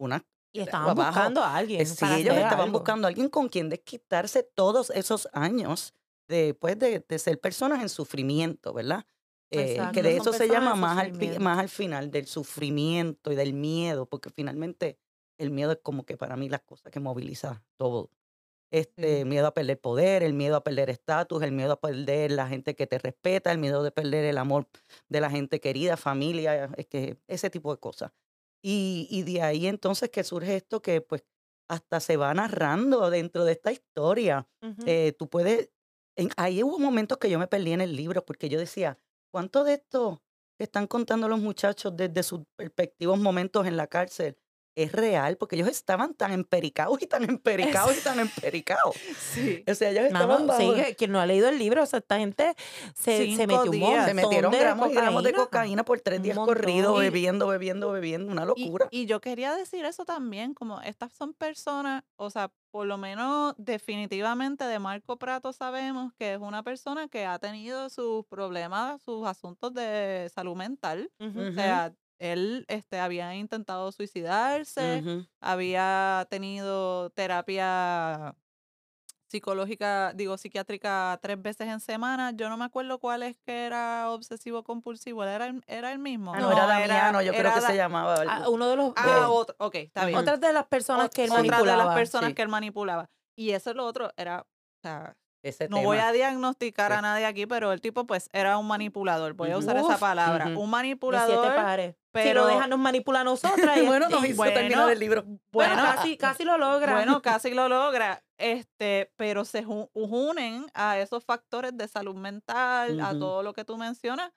una... Y estaban buscando a alguien. Sí, ellos estaban buscando a alguien con quien desquitarse todos esos años después de, de, ser personas en sufrimiento, ¿verdad? Eh, que de eso se llama más al, más al final, del sufrimiento y del miedo, porque finalmente el miedo es como que para mí las cosas que moviliza todo este miedo a perder poder, el miedo a perder estatus, el miedo a perder la gente que te respeta, el miedo de perder el amor de la gente querida, familia, es que ese tipo de cosas. Y, y de ahí entonces que surge esto que pues hasta se va narrando dentro de esta historia. eh, tú puedes, en, ahí hubo momentos que yo me perdí en el libro porque yo decía, ¿cuánto de esto están contando los muchachos desde sus respectivos momentos en la cárcel? Es real, porque ellos estaban tan empericados y tan empericados y tan empericados. Sí. O sea, ellos estaban. Sí, quien no ha leído el libro, o sea, esta gente se, se metió un montón Se metieron de gramos y gramos de cocaína. por tres días corridos, bebiendo, bebiendo, bebiendo, una locura. y yo quería decir eso también, como estas son personas, o sea, por lo menos definitivamente de Marco Prato sabemos que es una persona que ha tenido sus problemas, sus asuntos de salud mental. O sea, él este, había intentado suicidarse, había tenido terapia psicológica, digo, psiquiátrica tres veces en semana. Yo no me acuerdo cuál es que era obsesivo compulsivo. ¿Era el, era el mismo? Ah, no, era Damiano, yo creo era que Da- se llamaba. Ah, uno de los Ah, otro. Ok, está bien. otras de las personas que él Otra de manipulaba. las personas sí. que él manipulaba. Y eso es lo otro, era, o sea, Ese no voy a diagnosticar a nadie aquí, pero el tipo pues era un manipulador, voy a usar esa palabra, un de siete manipulador, pares. si pero- no déjanos manipular a nosotras. y- Bueno, nos hizo bueno, terminar el libro. bueno, bueno, casi, casi lo logra. bueno, casi lo logra, este, pero se ju- unen a esos factores de salud mental, a todo lo que tú mencionas,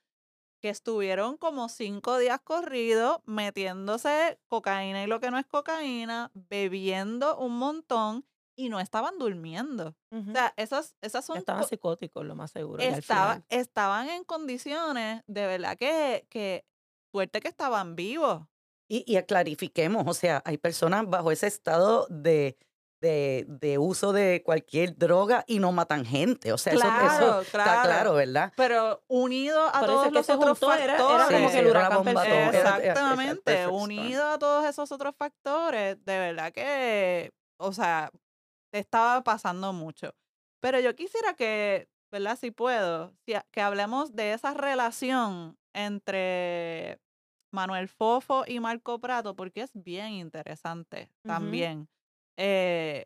que estuvieron como cinco días corridos metiéndose cocaína y lo que no es cocaína, bebiendo un montón y no estaban durmiendo. O sea, esas, esas son Estaban co- psicóticos, lo más seguro. estaba, estaban en condiciones de verdad que, que suerte que estaban vivos. Y, y clarifiquemos, o sea, hay personas bajo ese estado de, de, de uso de cualquier droga y no matan gente. O sea, eso- eso, Claro, está claro. claro, ¿verdad? Pero unido a todos los otros juntó, era- era factores. como Sí, que el era huracán. Era- era- era Exactamente, storm. unido a todos esos otros factores, de verdad que, o sea, estaba pasando mucho. Pero yo quisiera que, ¿verdad? Si puedo, que hablemos de esa relación entre Manuel Fofo y Marco Prato, porque es bien interesante también. Eh,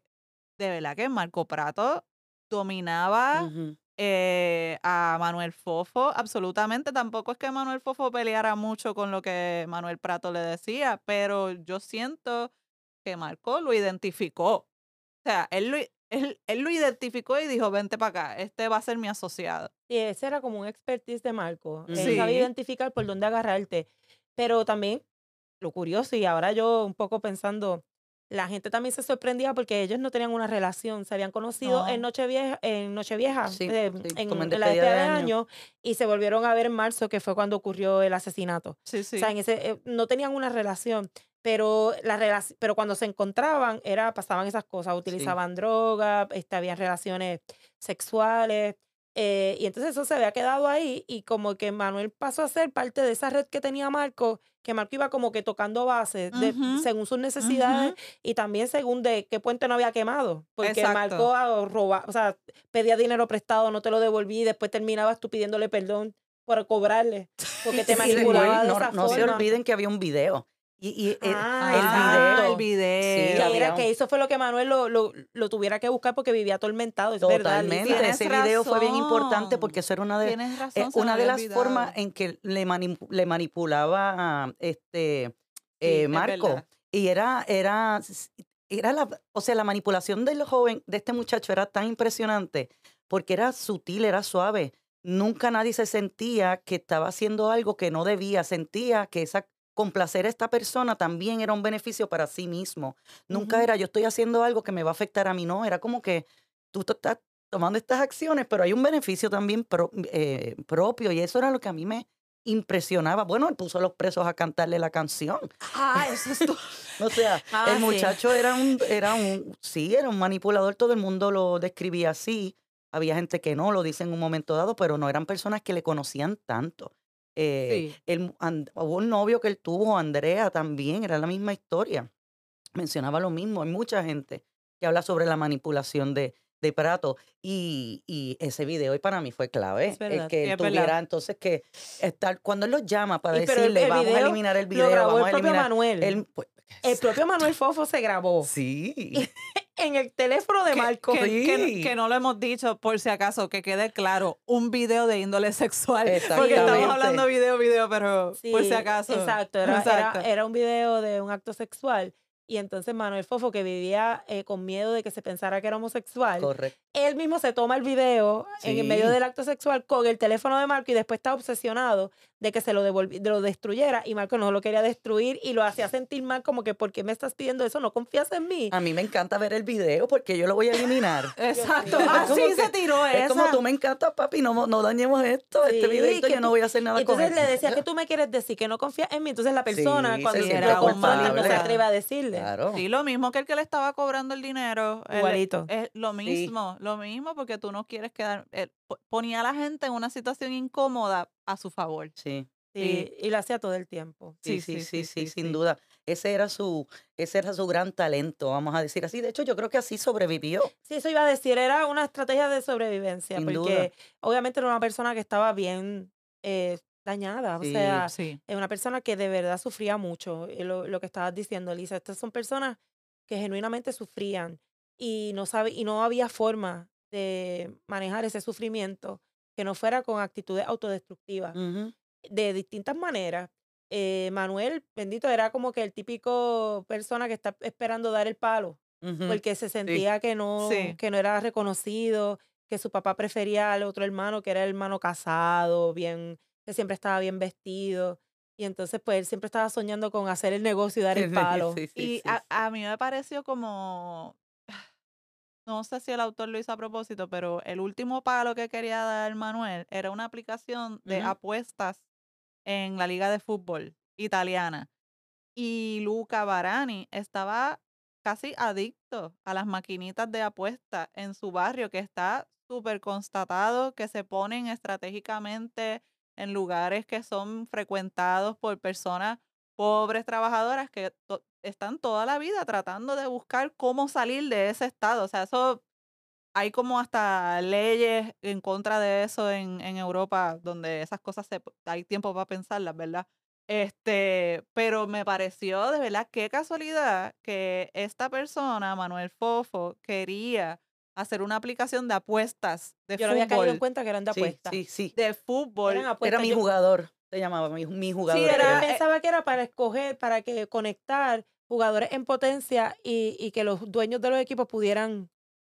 de verdad que Marco Prato dominaba eh, a Manuel Fofo, absolutamente. Tampoco es que Manuel Fofo peleara mucho con lo que Manuel Prato le decía, pero yo siento que Marco lo identificó. O sea, él lo, él, él lo identificó y dijo, vente para acá, este va a ser mi asociado. Sí, ese era como un expertise de Marco. Él Sí. sabía identificar por dónde agarrarte. Pero también, lo curioso, y ahora yo un poco pensando, la gente también se sorprendía porque ellos no tenían una relación, se habían conocido en No. Nochevieja, en Nochevieja, Sí, eh, sí, en, en en la despedida de de año. año, y se volvieron a ver en marzo, que fue cuando ocurrió el asesinato. Sí, sí. O sea, en ese, eh, no tenían una relación, pero, la pero cuando se encontraban, era, pasaban esas cosas, utilizaban drogas, este, habían relaciones sexuales. Eh, y entonces eso se había quedado ahí y como que Manuel pasó a ser parte de esa red que tenía Marco, que Marco iba como que tocando bases según sus necesidades y también según de qué puente no había quemado. Porque Exacto. Marco ah, roba, o sea, pedía dinero prestado, no te lo devolví y después terminabas tú pidiéndole perdón por cobrarle. Porque te Sí, manipulaba de no, esa no se forma. olviden que había un video. Y, y el- Ah, el video. el video. Sí, que era que eso fue lo que Manuel lo, lo, lo tuviera que buscar porque vivía atormentado, es verdad. Totalmente. Tienes Ese video fue bien importante porque eso era una de, razón, eh, una de las formas en que le, manipu- le manipulaba a, este eh, Marco. verdad. Y era, era, era la, o sea, la manipulación del joven, de este muchacho era tan impresionante porque era sutil, era suave. Nunca nadie se sentía que estaba haciendo algo que no debía, sentía que esa complacer a esta persona también era un beneficio para sí mismo. Nunca era yo estoy haciendo algo que me va a afectar a mí, no, era como que tú estás tomando estas acciones, pero hay un beneficio también pro- eh, propio y eso era lo que a mí me impresionaba. Bueno, él puso a los presos a cantarle la canción. Ah, eso es tu- O sea, Ah, el sí. muchacho era un, era un, sí, era un manipulador, todo el mundo lo describía así. Había gente que no, lo dice en un momento dado, pero no eran personas que le conocían tanto. Eh, Sí. él- and- hubo un novio que él tuvo, Andrea, también, era la misma historia. Mencionaba lo mismo. Hay mucha gente que habla sobre la manipulación de, de Prato. Y, y ese video y para mí fue clave. Es verdad, el que es verdad. tuviera entonces que estar, cuando él los llama para Y el- decirle, el vamos a eliminar el Lo video, grabó vamos el a eliminar. Manuel. Él, pues, El propio Manuel Fofo se grabó Sí. en el teléfono de Marco. que- que- Sí. que no lo hemos dicho, por si acaso, que quede claro, un video de índole sexual. Porque estamos hablando video, video, pero Sí, por si acaso. Exacto, era, Exacto. Era, era un video de un acto sexual. Y entonces Manuel Fofo, que vivía eh, con miedo de que se pensara que era homosexual, Correcto. él mismo se toma el video en el medio del acto sexual con el teléfono de Marco y después está obsesionado de que se lo, devolvi- de lo destruyera y Marco no lo quería destruir y lo hacía sentir mal como que ¿por qué me estás pidiendo eso? ¿No confías en mí? A mí me encanta ver el video porque yo lo voy a eliminar. Exacto. mío. Ah, se tiró esa. Es como tú me encantas, papi, no, no dañemos esto, este Sí, que yo no voy a hacer nada con Entonces le decía que tú me quieres decir que no confías en mí. Entonces la persona Sí, cuando se se lo confronta no se atreve a decirle. Claro. Sí, lo mismo que el que le estaba cobrando el dinero. Igualito. Es lo mismo, lo mismo, porque tú no quieres quedar. él po- ponía a la gente en una situación incómoda a su favor. Sí. Sí, y lo hacía todo el tiempo. Sí, sí, sí, sí, sin duda. Ese era su, ese era su gran talento, vamos a decir así. De hecho, yo creo que así sobrevivió. Sí, eso iba a decir, era una estrategia de sobrevivencia, Sin porque duda. obviamente era una persona que estaba bien eh, dañada, o sea, Sí. es una persona que de verdad sufría mucho, eh, lo, lo que estabas diciendo, Lisa, estas son personas que genuinamente sufrían y no, sabe, y no había forma de manejar ese sufrimiento que no fuera con actitudes autodestructivas. De distintas maneras. Eh, Manuel, bendito, era como que el típico persona que está esperando dar el palo, Ujú. porque se sentía que no, que no era reconocido, que su papá prefería al otro hermano, que era el hermano casado, bien, que siempre estaba bien vestido. Y entonces, pues, él siempre estaba soñando con hacer el negocio y dar el palo. Sí, sí, Y sí, a, mí me pareció como. No sé si el autor lo hizo a propósito, pero el último palo que quería dar Manuel era una aplicación de apuestas en la liga de fútbol italiana. Y Luca Barani estaba casi adicto a las maquinitas de apuestas en su barrio, que está súper constatado que se ponen estratégicamente en lugares que son frecuentados por personas pobres trabajadoras que están toda la vida tratando de buscar cómo salir de ese estado. O sea, eso hay como hasta leyes en contra de eso en, en Europa, donde esas cosas hay tiempo para pensarlas, ¿verdad? Este, pero me pareció de verdad qué casualidad que esta persona, Manuel Fofo, quería hacer una aplicación de apuestas de Yo no había caído en fútbol. cuenta que eran de Sí, apuesta. sí, sí. De fútbol. Apuestas. Era mi Yo- jugador, se llamaba mi, mi jugador. Sí, era, creo. eh, pensaba que era para escoger, para que conectar jugadores en potencia y, y que los dueños de los equipos pudieran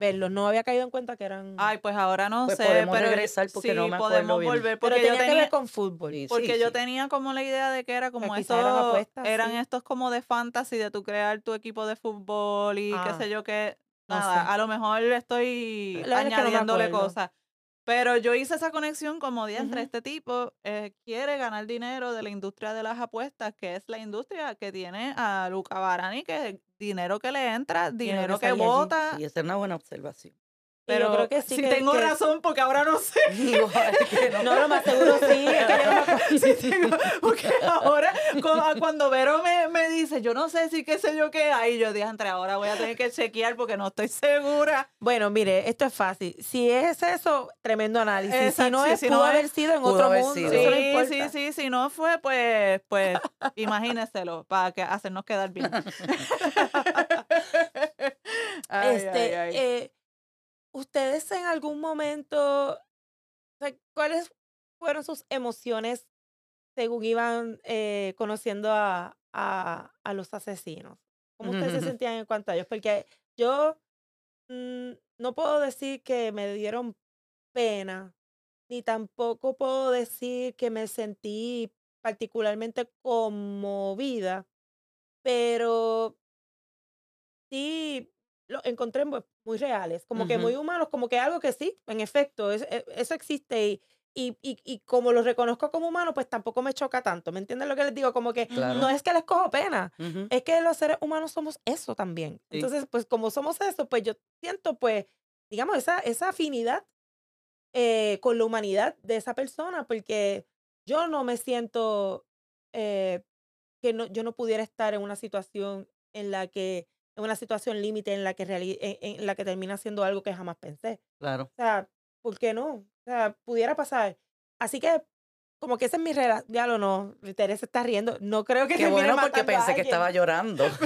verlos. No había caído en cuenta que eran. Ay, pues ahora no Pues sé, podemos pero regresar porque sí, no me acuerdo podemos bien. volver pero porque tenía yo que tenía ver con fútbol. Sí, porque sí, yo sí. tenía como la idea de que era como quizás eran estos apuestas, eran sí. estos como de fantasy de tu crear tu equipo de fútbol y Ah, qué sé yo qué no nada, sé. a lo mejor estoy La verdad es que no me añadiéndole cosas. Pero yo hice esa conexión como de entre este tipo eh, quiere ganar dinero de la industria de las apuestas, que es la industria que tiene a Luca Barani, que es dinero que le entra, dinero que allí. bota. Sí, esa es una buena observación. Pero creo que sí si que- tengo que- razón, porque ahora no sé. Digo, es que no. No, lo más seguro sí. Es que yo no me acuerdo. Sí tengo- porque ahora, cu- cuando Vero me, me dice, yo no sé si qué sé yo qué hay, yo dije, entre ahora voy a tener que chequear porque no estoy segura. Bueno, mire, esto es fácil. Si es eso, tremendo análisis. si no sí, es, si pudo no haber sido en otro mundo. sido. Sí, sí, sí, si no fue, pues, pues, imagíneselo, para que hacernos quedar bien. Ay, este, ay, ay. eh, ustedes en algún momento, o sea, ¿cuáles fueron sus emociones según iban eh, conociendo a, a, a los asesinos? ¿Cómo ustedes se sentían en cuanto a ellos? Porque yo mm, no puedo decir que me dieron pena, ni tampoco puedo decir que me sentí particularmente conmovida, pero sí lo encontré muy reales, como que muy humanos, como que algo que sí, en efecto, es- e- eso existe y, y, y, y como lo reconozco como humano, pues tampoco me choca tanto, ¿me entienden lo que les digo? Como que Claro. no es que les cojo pena, es que los seres humanos somos eso también. Sí. Entonces, pues como somos eso, pues yo siento, pues, digamos, esa, esa afinidad eh, con la humanidad de esa persona, porque yo no me siento eh, que no, yo no pudiera estar en una situación en la que, en una situación límite en la que reali- en, en la que termina siendo algo que jamás pensé. Claro. O sea, ¿por qué no? O sea, pudiera pasar. Así que, como que esa es mi relación. Ya lo no, Teresa está riendo. No creo que Qué bueno porque pensé que estaba llorando.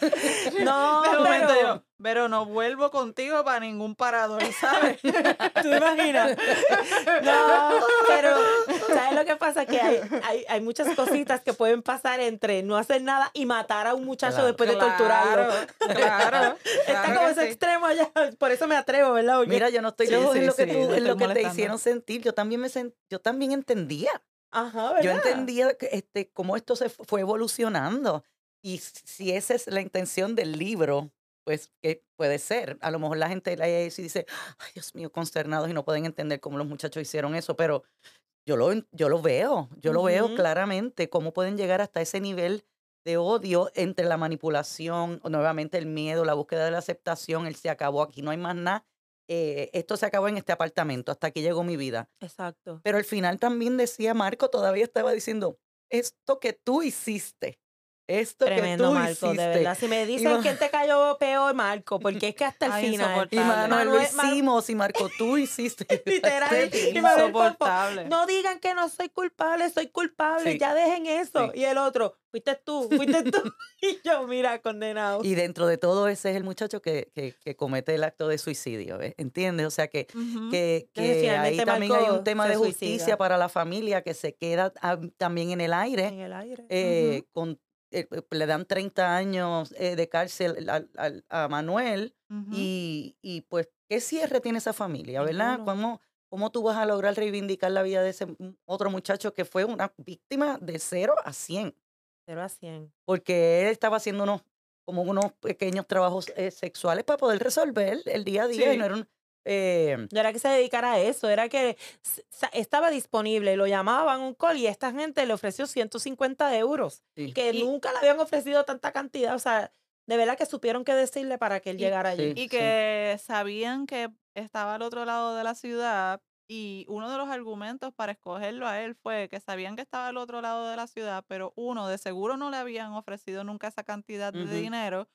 No, de momento pero- yo, pero no vuelvo contigo para ningún parador, ¿sabes? ¿Tú te imaginas? No, pero ¿sabes lo que pasa? Que hay, hay, hay muchas cositas que pueden pasar entre no hacer nada y matar a un muchacho Claro. después de torturarlo. Claro, claro. Está claro como ese sí. extremo allá. Por eso me atrevo, ¿verdad? Porque- Mira, yo no estoy Sí, lejos en sí, lo que sí, tú, te en lo que te hicieron sentir. Yo también me sen- yo también entendía. Ajá, ¿verdad? Yo entendía que, este, cómo esto se fu- fue evolucionando. Y si esa es la intención del libro, pues que puede ser. A lo mejor la gente lee eso y dice, ay Dios mío, consternados y no pueden entender cómo los muchachos hicieron eso, pero yo lo, yo lo veo, yo lo veo claramente, cómo pueden llegar hasta ese nivel de odio entre la manipulación, nuevamente el miedo, la búsqueda de la aceptación, el se acabó, aquí no hay más nada. eh, esto se acabó en este apartamento, hasta aquí llegó mi vida. Exacto. Pero al final también decía Marco, todavía estaba diciendo, esto que tú hiciste, esto Tremendo, que tú Marco, hiciste. de verdad. Si me dicen ma- quién te cayó peor, Marco, porque es que hasta el Ay, final. Y insoportable. Manuel, lo hicimos, y Marco, tú hiciste. Literal, Este Insoportable. No digan que no soy culpable, soy culpable, Sí. ya dejen eso. Sí. Y el otro, fuiste tú, fuiste tú. y yo, mira, condenado. Y dentro de todo ese es el muchacho que, que, que comete el acto de suicidio, ¿ves? ¿entiendes? O sea que, que, Que que ahí también hay un tema de suicida. justicia para la familia que se queda ah, también en el aire. en el aire. eh, con, eh, eh, le dan 30 años eh, de cárcel al- al- a Manuel y, y, pues, ¿qué cierre tiene esa familia, verdad? ¿Cómo, ¿Cómo tú vas a lograr reivindicar la vida de ese otro muchacho que fue una víctima de 0 a 100? 0 a 100. Porque él estaba haciendo unos, como unos pequeños trabajos eh, sexuales para poder resolver el día a día y no era un... eh, No era que se dedicara a eso, era que estaba disponible, lo llamaban un call y esta gente le ofreció 150 euros, sí. que Y- nunca le habían ofrecido tanta cantidad, o sea, de verdad que supieron qué decirle para que él Y- llegara allí. sí. Y que sabían que estaba al otro lado de la ciudad y uno de los argumentos para escogerlo a él fue que sabían que estaba al otro lado de la ciudad, pero uno, de seguro no le habían ofrecido nunca esa cantidad de dinero.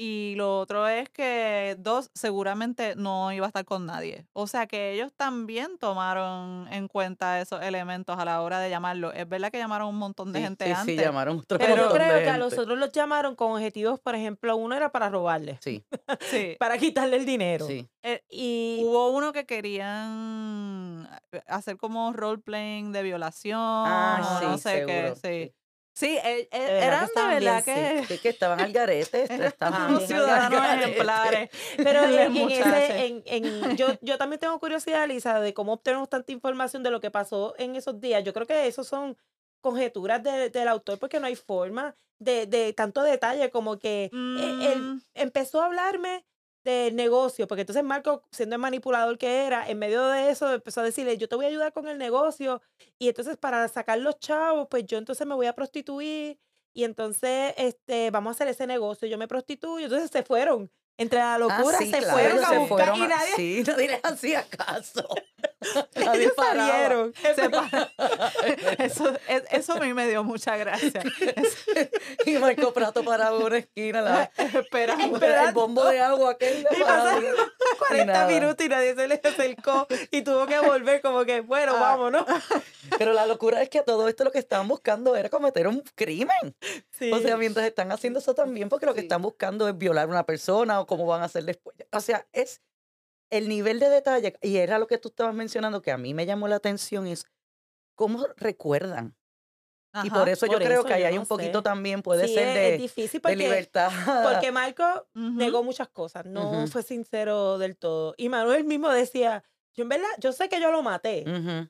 Y lo otro es que dos, seguramente no iba a estar con nadie. O sea que ellos también tomaron en cuenta esos elementos a la hora de llamarlo. Es verdad que llamaron un montón de Sí, gente sí, antes. sí, llamaron otro Pero yo de creo que a los otros los llamaron con objetivos, por ejemplo, uno era para robarle, Sí, Sí. para quitarle el dinero. sí. Eh, Y Hubo uno que querían eh, hacer como role playing de violación Ah, o no sí, sé qué, seguro, sí. sí. Sí, eh, eh, eran de verdad que Sí, que estaban al garete, estaban Ah, ciudadanos ejemplares. Pero en, de en muchachos. ese, en, en- yo, yo también tengo curiosidad, Lisa, de cómo obtenemos tanta información de lo que pasó en esos días. Yo creo que esos son conjeturas de- del autor porque no hay forma de, de tanto detalle como que eh, él Mm, empezó a hablarme del negocio, porque entonces Marco, siendo el manipulador que era, en medio de eso empezó a decirle, yo te voy a ayudar con el negocio, y entonces para sacar los chavos, pues yo entonces me voy a prostituir, y entonces este, vamos a hacer ese negocio, yo me prostituyo, entonces se fueron. Entre la Ah, locura sí, se claro, fueron a buscar fueron y nadie, Sí, nadie les hacía caso. nadie ellos salieron. Se eso, es- eso a mí me dio mucha gracia. y Marco Prato paraba en una esquina, la, Esperando. el bombo de agua aquel le Y paraba. pasaron Y 40 nada. minutos y nadie se les acercó y tuvo que volver como que, bueno, Ah. vámonos. Pero la locura es que a todo esto lo que estaban buscando era cometer un crimen. Sí. O sea, mientras están haciendo eso también, porque lo que Sí. están buscando es violar a una persona o cómo van a hacer después. O sea, es el nivel de detalle, y era lo que tú estabas mencionando, que a mí me llamó la atención, es cómo recuerdan. y por eso yo creo que ahí hay no un poquito sé. también, puede Sí, ser es, de, es difícil de porque, libertad. porque Marco negó muchas cosas, no fue sincero del todo. Y Manuel mismo decía, yo en verdad, yo sé que yo lo maté,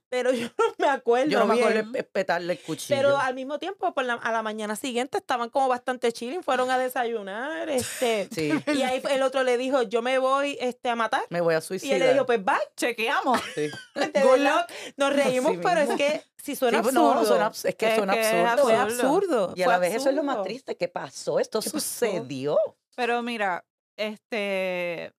pero yo no me acuerdo Yo no me bien. acuerdo de petarle el cuchillo. Pero al mismo tiempo, por la- a la mañana siguiente estaban como bastante chilling, fueron a desayunar, este, Sí, y ahí el otro le dijo, yo me voy este, a matar. me voy a Y suicidar. él le dijo, pues bye. Chequeamos. Sí. Nos reímos, pero es que si suena Sí, pues, absurdo. no, no, suena es que Es suena que es absurdo. fue absurdo. absurdo. Y a fue la vez eso es lo más triste. ¿Qué pasó? Esto ¿Qué pasó? sucedió. Pero mira, este.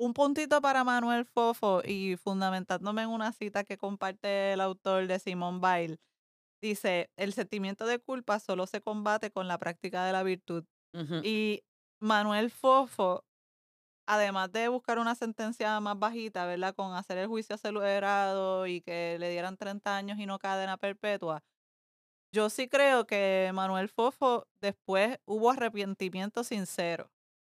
Un puntito para Manuel Fofo y fundamentándome en una cita que comparte el autor de Simón Bail. Dice: el sentimiento de culpa solo se combate con la práctica de la virtud. Y Manuel Fofo, además de buscar una sentencia más bajita, ¿verdad? Con hacer el juicio acelerado y que le dieran 30 años y no cadena perpetua. Yo sí creo que Manuel Fofo después hubo arrepentimiento sincero.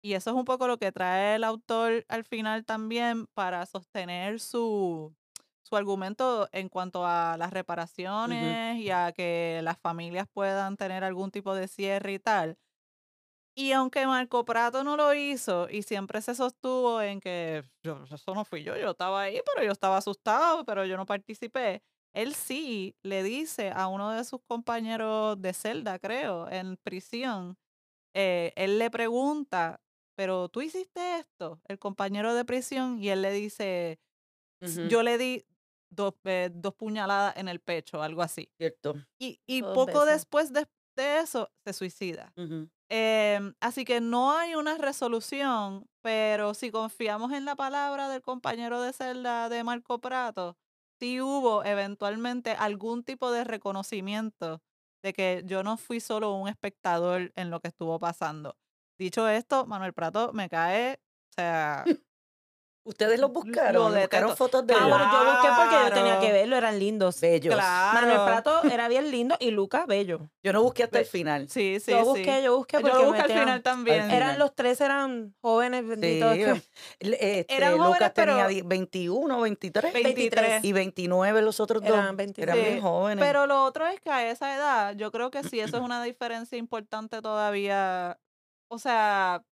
Y eso es un poco lo que trae el autor al final también para sostener su, su argumento en cuanto a las reparaciones y a que las familias puedan tener algún tipo de cierre y tal. Y aunque Marco Prato no lo hizo y siempre se sostuvo en que yo, eso no fui yo, yo estaba ahí, pero yo estaba asustado, pero yo no participé. Él sí le dice a uno de sus compañeros de celda, creo, en prisión, eh, él le pregunta, pero tú hiciste esto, el compañero de prisión, y él le dice, "S- Ujú. yo le di dos, eh, dos puñaladas en el pecho, algo así. Cierto. Y, y poco después de, de eso se suicida. Em, así que no hay una resolución, pero si confiamos en la palabra del compañero de celda de Marco Prato, sí hubo eventualmente algún tipo de reconocimiento de que yo no fui solo un espectador en lo que estuvo pasando. Dicho esto, Manuel Prato me cae, o sea, Ustedes los Lo buscaron, buscaron detesto. fotos de Ah, ellos. bueno, yo busqué porque yo tenía que Claro. verlo, eran lindos. bellos. claro. Manuel Prato era bien lindo y Lucas bello. Yo no busqué hasta el final. Sí, sí, yo sí. busqué, yo busqué Yo porque lo me busqué al tenían- final también. final. Eran los tres eran jóvenes Sí, benditos. que- le- este, Eran jóvenes, Lucas tenía pero- di- 21, 23 23. y 29 los otros dos. Eran 23. Eran bien Sí, jóvenes. Pero lo otro es que a esa edad, yo creo que sí, eso es una diferencia importante todavía. O sea,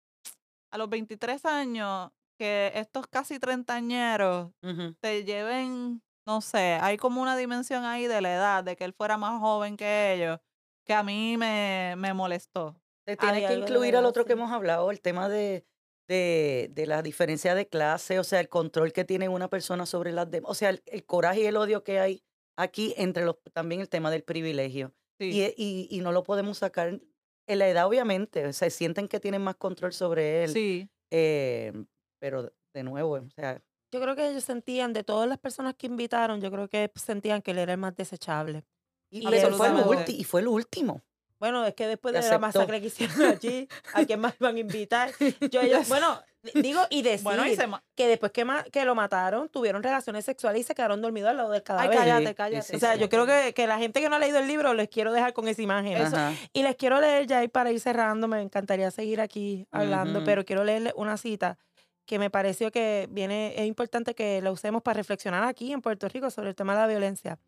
a los 23 años, que estos casi treintañeros Ujú. te lleven, no sé, hay como una dimensión ahí de la edad, de que él fuera más joven que ellos, que a mí me, me molestó. Se tiene Hay que incluir al otro que hemos hablado, el tema de, de, de la diferencia de clase, o sea, el control que tiene una persona sobre las demás, o sea, el, el coraje y el odio que hay aquí entre los, también el tema del privilegio. Sí. Y, y, y no lo podemos sacar en la edad, obviamente, o sea, sienten que tienen más control sobre él, sí. eh, pero de nuevo, o sea, Yo creo que ellos sentían, de todas las personas que invitaron, yo creo que sentían que él era el más desechable. y, fue el absolutamente. ulti- y fue el último. Bueno, es que después de la masacre que hicieron allí, ¿a quién más van a invitar? Yo, ellos, bueno, digo, y decir Bueno, y que después que, que lo mataron, tuvieron relaciones sexuales y se quedaron dormidos al lado del Ay, cadáver. cállate, sí, cállate. sí, o sea, sí. yo creo que, que la gente que no ha leído el libro les quiero dejar con esa imagen. Eso-. Y les quiero leer ya y para ir cerrando, me encantaría seguir aquí hablando, pero quiero leerles una cita que me pareció que viene, es importante que la usemos para reflexionar aquí en Puerto Rico sobre el tema de la violencia.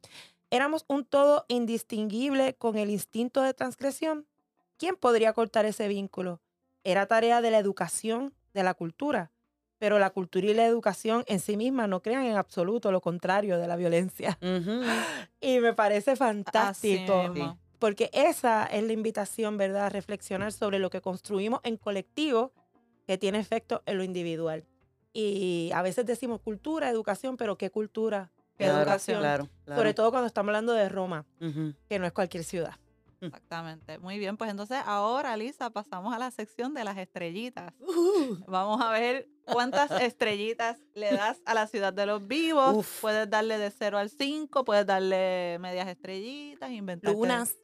Éramos un todo indistinguible con el instinto de transgresión. ¿Quién podría cortar ese vínculo? Era tarea de la educación, de la cultura, pero la cultura y la educación en sí mismas no crean en absoluto lo contrario de la violencia. Y me parece fantástico porque esa es la invitación, ¿verdad? A reflexionar sobre lo que construimos en colectivo que tiene efecto en lo individual. Y a veces decimos cultura, educación, pero ¿qué cultura? ¿Qué Claro, educación? Claro, claro. Sobre todo cuando estamos hablando de Roma, que no es cualquier ciudad. Exactamente. Muy bien, pues entonces ahora, Lisa, pasamos a la sección de las estrellitas. Uh, Vamos a ver cuántas estrellitas le das a la ciudad de los vivos. Uf. Puedes darle de 0 al 5, puedes darle medias estrellitas, inventar. Lunas.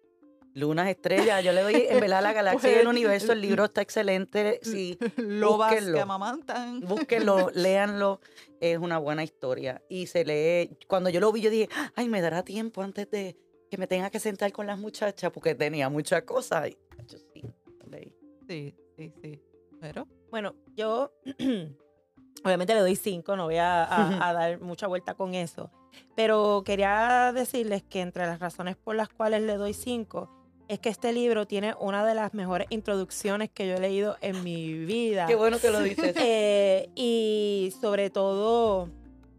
Lunas estrellas, yo le doy, en verdad, la galaxia y el universo, el libro está excelente. Sí, lobas que búsquenlo. amamantan. búsquenlo, léanlo, es una buena historia. Y se lee, cuando yo lo vi, yo dije, ay, me dará tiempo antes de que me tenga que sentar con las muchachas, porque tenía muchas cosas. Y, yo sí, lo leí. Sí, sí, sí. Pero, Bueno, yo obviamente le doy cinco, no voy a, a- a dar mucha vuelta con eso. Pero quería decirles que entre las razones por las cuales le doy cinco es que este libro tiene una de las mejores introducciones que yo he leído en mi vida. Qué bueno que lo dices. Eh, y sobre todo,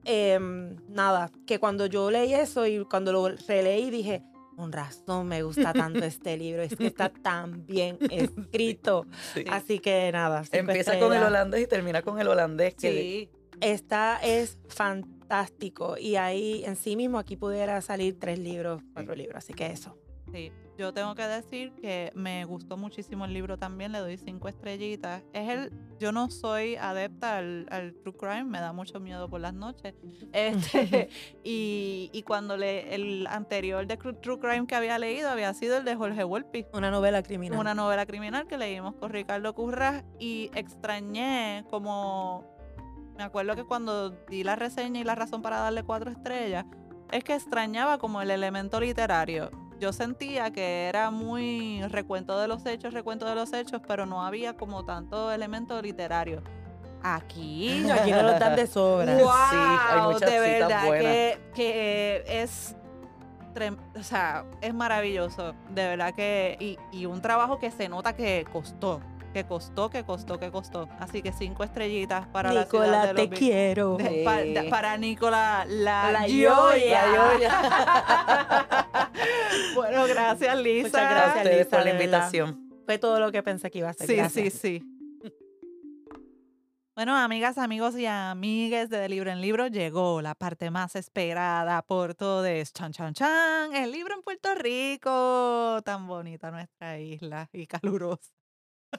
em, nada, que cuando yo leí eso y cuando lo releí dije, con razón me gusta tanto este libro, es que está tan bien escrito. Sí. Así que nada. Empieza con el holandés y termina con el holandés. Que sí. Esta es fantástico y ahí en sí mismo aquí pudiera salir tres libros, cuatro libros, así que eso. Sí, yo tengo que decir que me gustó muchísimo el libro también, le doy cinco estrellitas. Es el, yo no soy adepta al, al true crime, me da mucho miedo por las noches. Este, y, y cuando le, el anterior de true crime que había leído había sido el de Jorge Volpi, Una novela criminal. una novela criminal que leímos con Ricardo Curras y extrañé como, me acuerdo que cuando di la reseña y la razón para darle cuatro estrellas, es que extrañaba como el elemento literario. Yo sentía que era muy recuento de los hechos, recuento de los hechos, pero no había como tanto elemento literario. Aquí, No, aquí no lo dan de sobra. wow, Sí, hay muchas de verdad buenas. que, que es trem- o sea, es maravilloso, de verdad que y, y un trabajo que se nota que costó, que costó, que costó, que costó. Así que cinco estrellitas para la ciudad Nicola, de te quiero. de- pa- Sí. de- para Nicola la, La Gioia. La bueno, gracias Lisa. Muchas gracias, Lisa, por la invitación. Fue todo lo que pensé que iba a ser. Sí, Gracias. sí, sí. Bueno, amigas, amigos y amigues de, de Libro en Libro, llegó la parte más esperada por todos. Chan, chan, chan. El libro en Puerto Rico. Tan bonita nuestra isla y calurosa.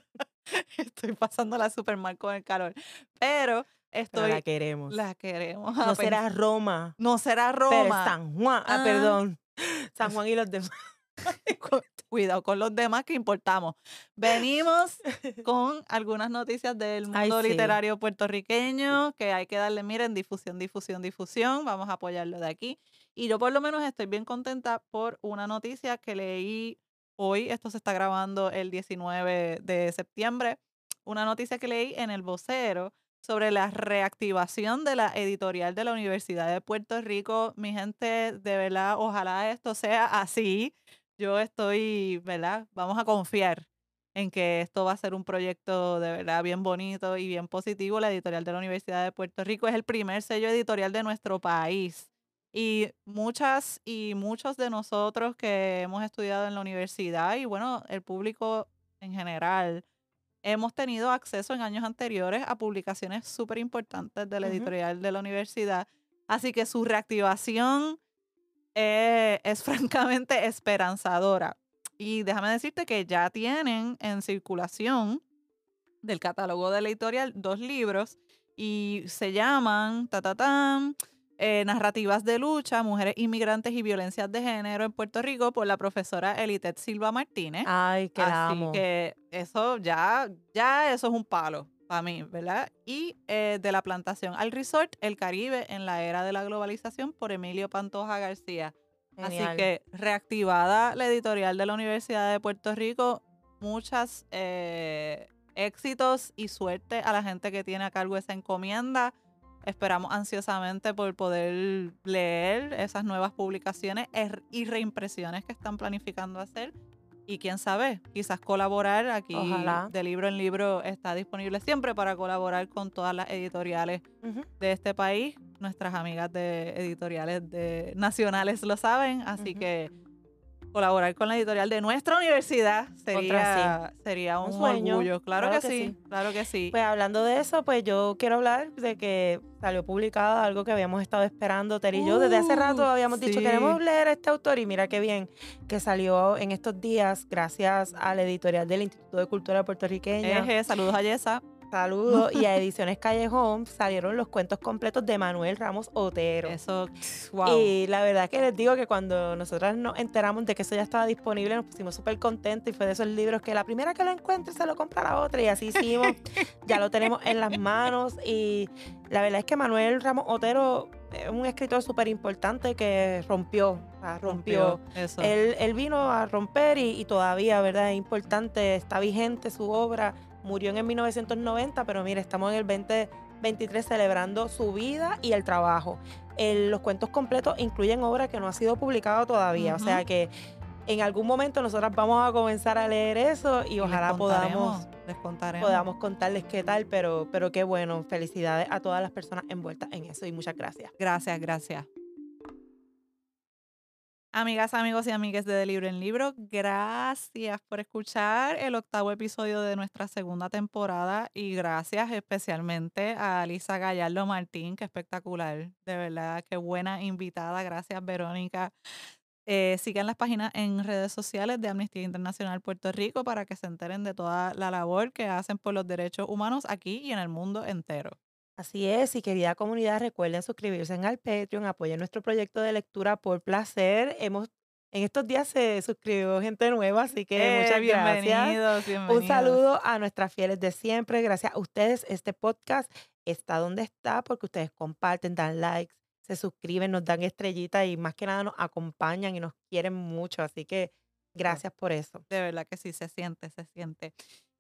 Estoy pasándola súper mal con el calor. Pero Pero estoy. la queremos. la queremos. no será Roma, No será pero Roma. San Juan. Ah, Ah. perdón. San Juan y los demás. Cuidado con los demás que importamos. Venimos con algunas noticias del Ay, mundo sí. literario puertorriqueño que hay que darle, miren, difusión, difusión, difusión. Vamos a apoyarlo de aquí. Y yo por lo menos estoy bien contenta por una noticia que leí hoy. Esto se está grabando el 19 de septiembre. Una noticia que leí en el vocero sobre la reactivación de la editorial de la Universidad de Puerto Rico. Mi gente, de verdad, ojalá esto sea así. Yo estoy, ¿verdad? Vamos a confiar en que esto va a ser un proyecto de verdad bien bonito y bien positivo. La editorial de la Universidad de Puerto Rico es el primer sello editorial de nuestro país. Y muchas y muchos de nosotros que hemos estudiado en la universidad y bueno, el público en general, hemos tenido acceso en años anteriores a publicaciones súper importantes de la editorial de la universidad. Así que su reactivación eh, es francamente esperanzadora. Y déjame decirte que ya tienen en circulación del catálogo de la editorial dos libros y se llaman ta, ta, tan, eh, Narrativas de lucha, mujeres inmigrantes y violencias de género en Puerto Rico por la profesora Elitet Silva Martínez. Ay, que la Así amo. que eso ya, ya eso es un palo para mí, ¿verdad? Y eh, de la plantación al resort, El Caribe en la era de la globalización por Emilio Pantoja García. Genial. Así que reactivada la editorial de la Universidad de Puerto Rico, muchas eh, éxitos y suerte a la gente que tiene a cargo esa encomienda. Esperamos ansiosamente por poder leer esas nuevas publicaciones er- y reimpresiones que están planificando hacer. Y quién sabe, quizás colaborar aquí Ojalá. de libro en libro está disponible siempre para colaborar con todas las editoriales Ujú. de este país. Nuestras amigas de editoriales de, nacionales lo saben, así Ujú. que colaborar con la editorial de nuestra universidad sería, sería un, Un sueño. orgullo. Claro, Claro que, que sí, sí. claro que sí. Pues hablando de eso, pues yo quiero hablar de que salió publicado algo que habíamos estado esperando, Ter y yo. Desde hace rato Uh, habíamos dicho, sí. queremos leer a este autor y mira qué bien que salió en estos días gracias a la editorial del Instituto de Cultura Puertorriqueña. Eje, saludos a Yesa. Saludos. y a Ediciones Callejón salieron los cuentos completos de Manuel Ramos Otero. Eso, wow. Y la verdad que les digo que cuando nosotras nos enteramos de que eso ya estaba disponible, nos pusimos súper contentos y fue de esos libros que la primera que lo encuentre se lo compra la otra y así hicimos. ya lo tenemos en las manos y la verdad es que Manuel Ramos Otero es un escritor súper importante que rompió, rompió. Eso. Él, él vino a romper y, y todavía, ¿verdad? Es importante, está vigente su obra. Murió en el 1990, pero mire, estamos en el 2023 celebrando su vida y el trabajo. El- los cuentos completos incluyen obra que no ha sido publicada todavía, o sea que en algún momento nosotras vamos a comenzar a leer eso y, ojalá podamos, les contaremos. podamos contarles qué tal, pero, pero qué bueno. Felicidades a todas las personas envueltas en eso y muchas gracias. Gracias, gracias. Amigas, amigos y amigas de De Libro en Libro, gracias por escuchar el octavo episodio de nuestra segunda temporada y gracias especialmente a Lisa Gallardo Martín, que espectacular, de verdad, qué buena invitada, gracias Verónica. Eh, sigan las páginas en redes sociales de Amnistía Internacional Puerto Rico para que se enteren de toda la labor que hacen por los derechos humanos aquí y en el mundo entero. Así es, y querida comunidad, recuerden suscribirse en al Patreon, apoyen nuestro proyecto de lectura por placer. Hemos, en estos días se suscribió gente nueva, así que Eh, muchas gracias. bienvenidos, Un saludo a nuestras fieles de siempre. Gracias a ustedes, este podcast está donde está porque ustedes comparten, dan likes, se suscriben, nos dan estrellitas y más que nada nos acompañan y nos quieren mucho. Así que gracias por eso. De verdad que sí, se siente, se siente.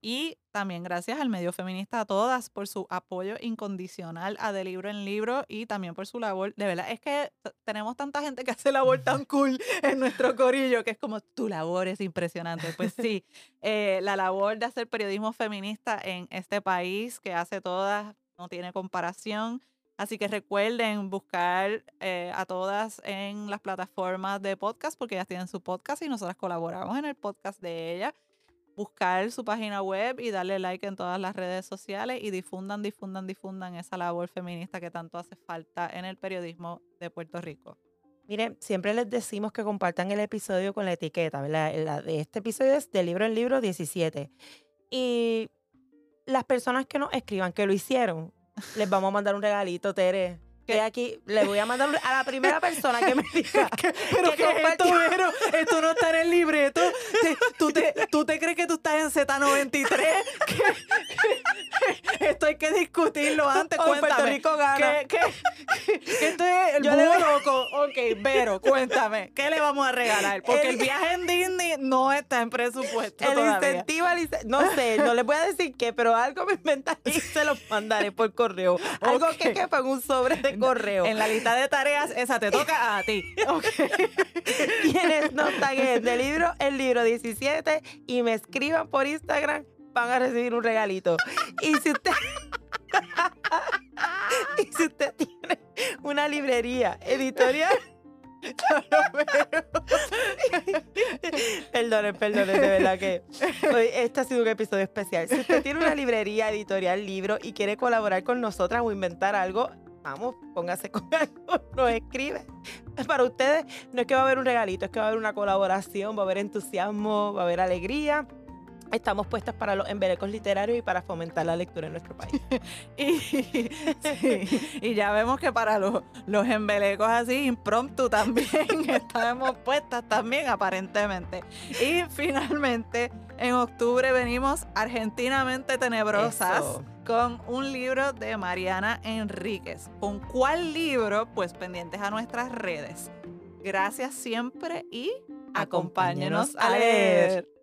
Y también gracias al medio feminista a todas por su apoyo incondicional a De Libro en Libro y también por su labor. De verdad, es que tenemos tanta gente que hace labor tan cool en nuestro corillo que es como tu labor es impresionante. Pues sí, eh, la labor de hacer periodismo feminista en este país que hace todas no tiene comparación. Así que recuerden buscar eh, a todas en las plataformas de podcast porque ellas tienen su podcast y nosotras colaboramos en el podcast de ellas. Buscar su página web y darle like en todas las redes sociales y difundan, difundan, difundan esa labor feminista que tanto hace falta en el periodismo de Puerto Rico. Miren, siempre les decimos que compartan el episodio con la etiqueta, ¿verdad? La de este episodio es de libro en libro 17. Y las personas que nos escriban que lo hicieron, les vamos a mandar un regalito, Tere. Que aquí le voy a mandar a la primera persona que me diga. Pero que que esto, Vero? esto no está en el libreto. Te- ¿Tú te, tú te crees que tú estás en Z93? ¿Qué- Esto hay que discutirlo antes. Hoy Puerto Cuéntame. Rico gana. ¿Qué, qué- qué esto es el Yo le loco? Ok, Vero, cuéntame. ¿Qué le vamos a regalar? Porque el, El- viaje en Disney no está en presupuesto El todavía. incentivo al no sé, no les voy a decir qué, pero algo me inventaré y se los mandaré por correo. Algo que quepa en un sobre de correo. En la lista de tareas, esa te toca a ti. Ok. Quienes nos taguen del libro, el libro 17 y me escriban por Instagram, van a recibir un regalito. Y si usted y si usted tiene una librería editorial Perdonen, perdonen, de verdad que hoy este ha sido un episodio especial. Si usted tiene una librería editorial, libro y quiere colaborar con nosotras o inventar algo, vamos, póngase con algo, nos escribe. Para ustedes no es que va a haber un regalito, es que va a haber una colaboración, va a haber entusiasmo, va a haber alegría. Estamos puestas para los embelecos literarios y para fomentar la lectura en nuestro país. Y, sí, y ya vemos que para los, los embelecos así, impromptu también, estamos puestas también aparentemente. Y finalmente, en octubre venimos Argentinamente Tenebrosas Eso. con un libro de Mariana Enríquez. ¿Con cuál libro? Pues pendientes a nuestras redes. Gracias siempre y acompáñenos a leer.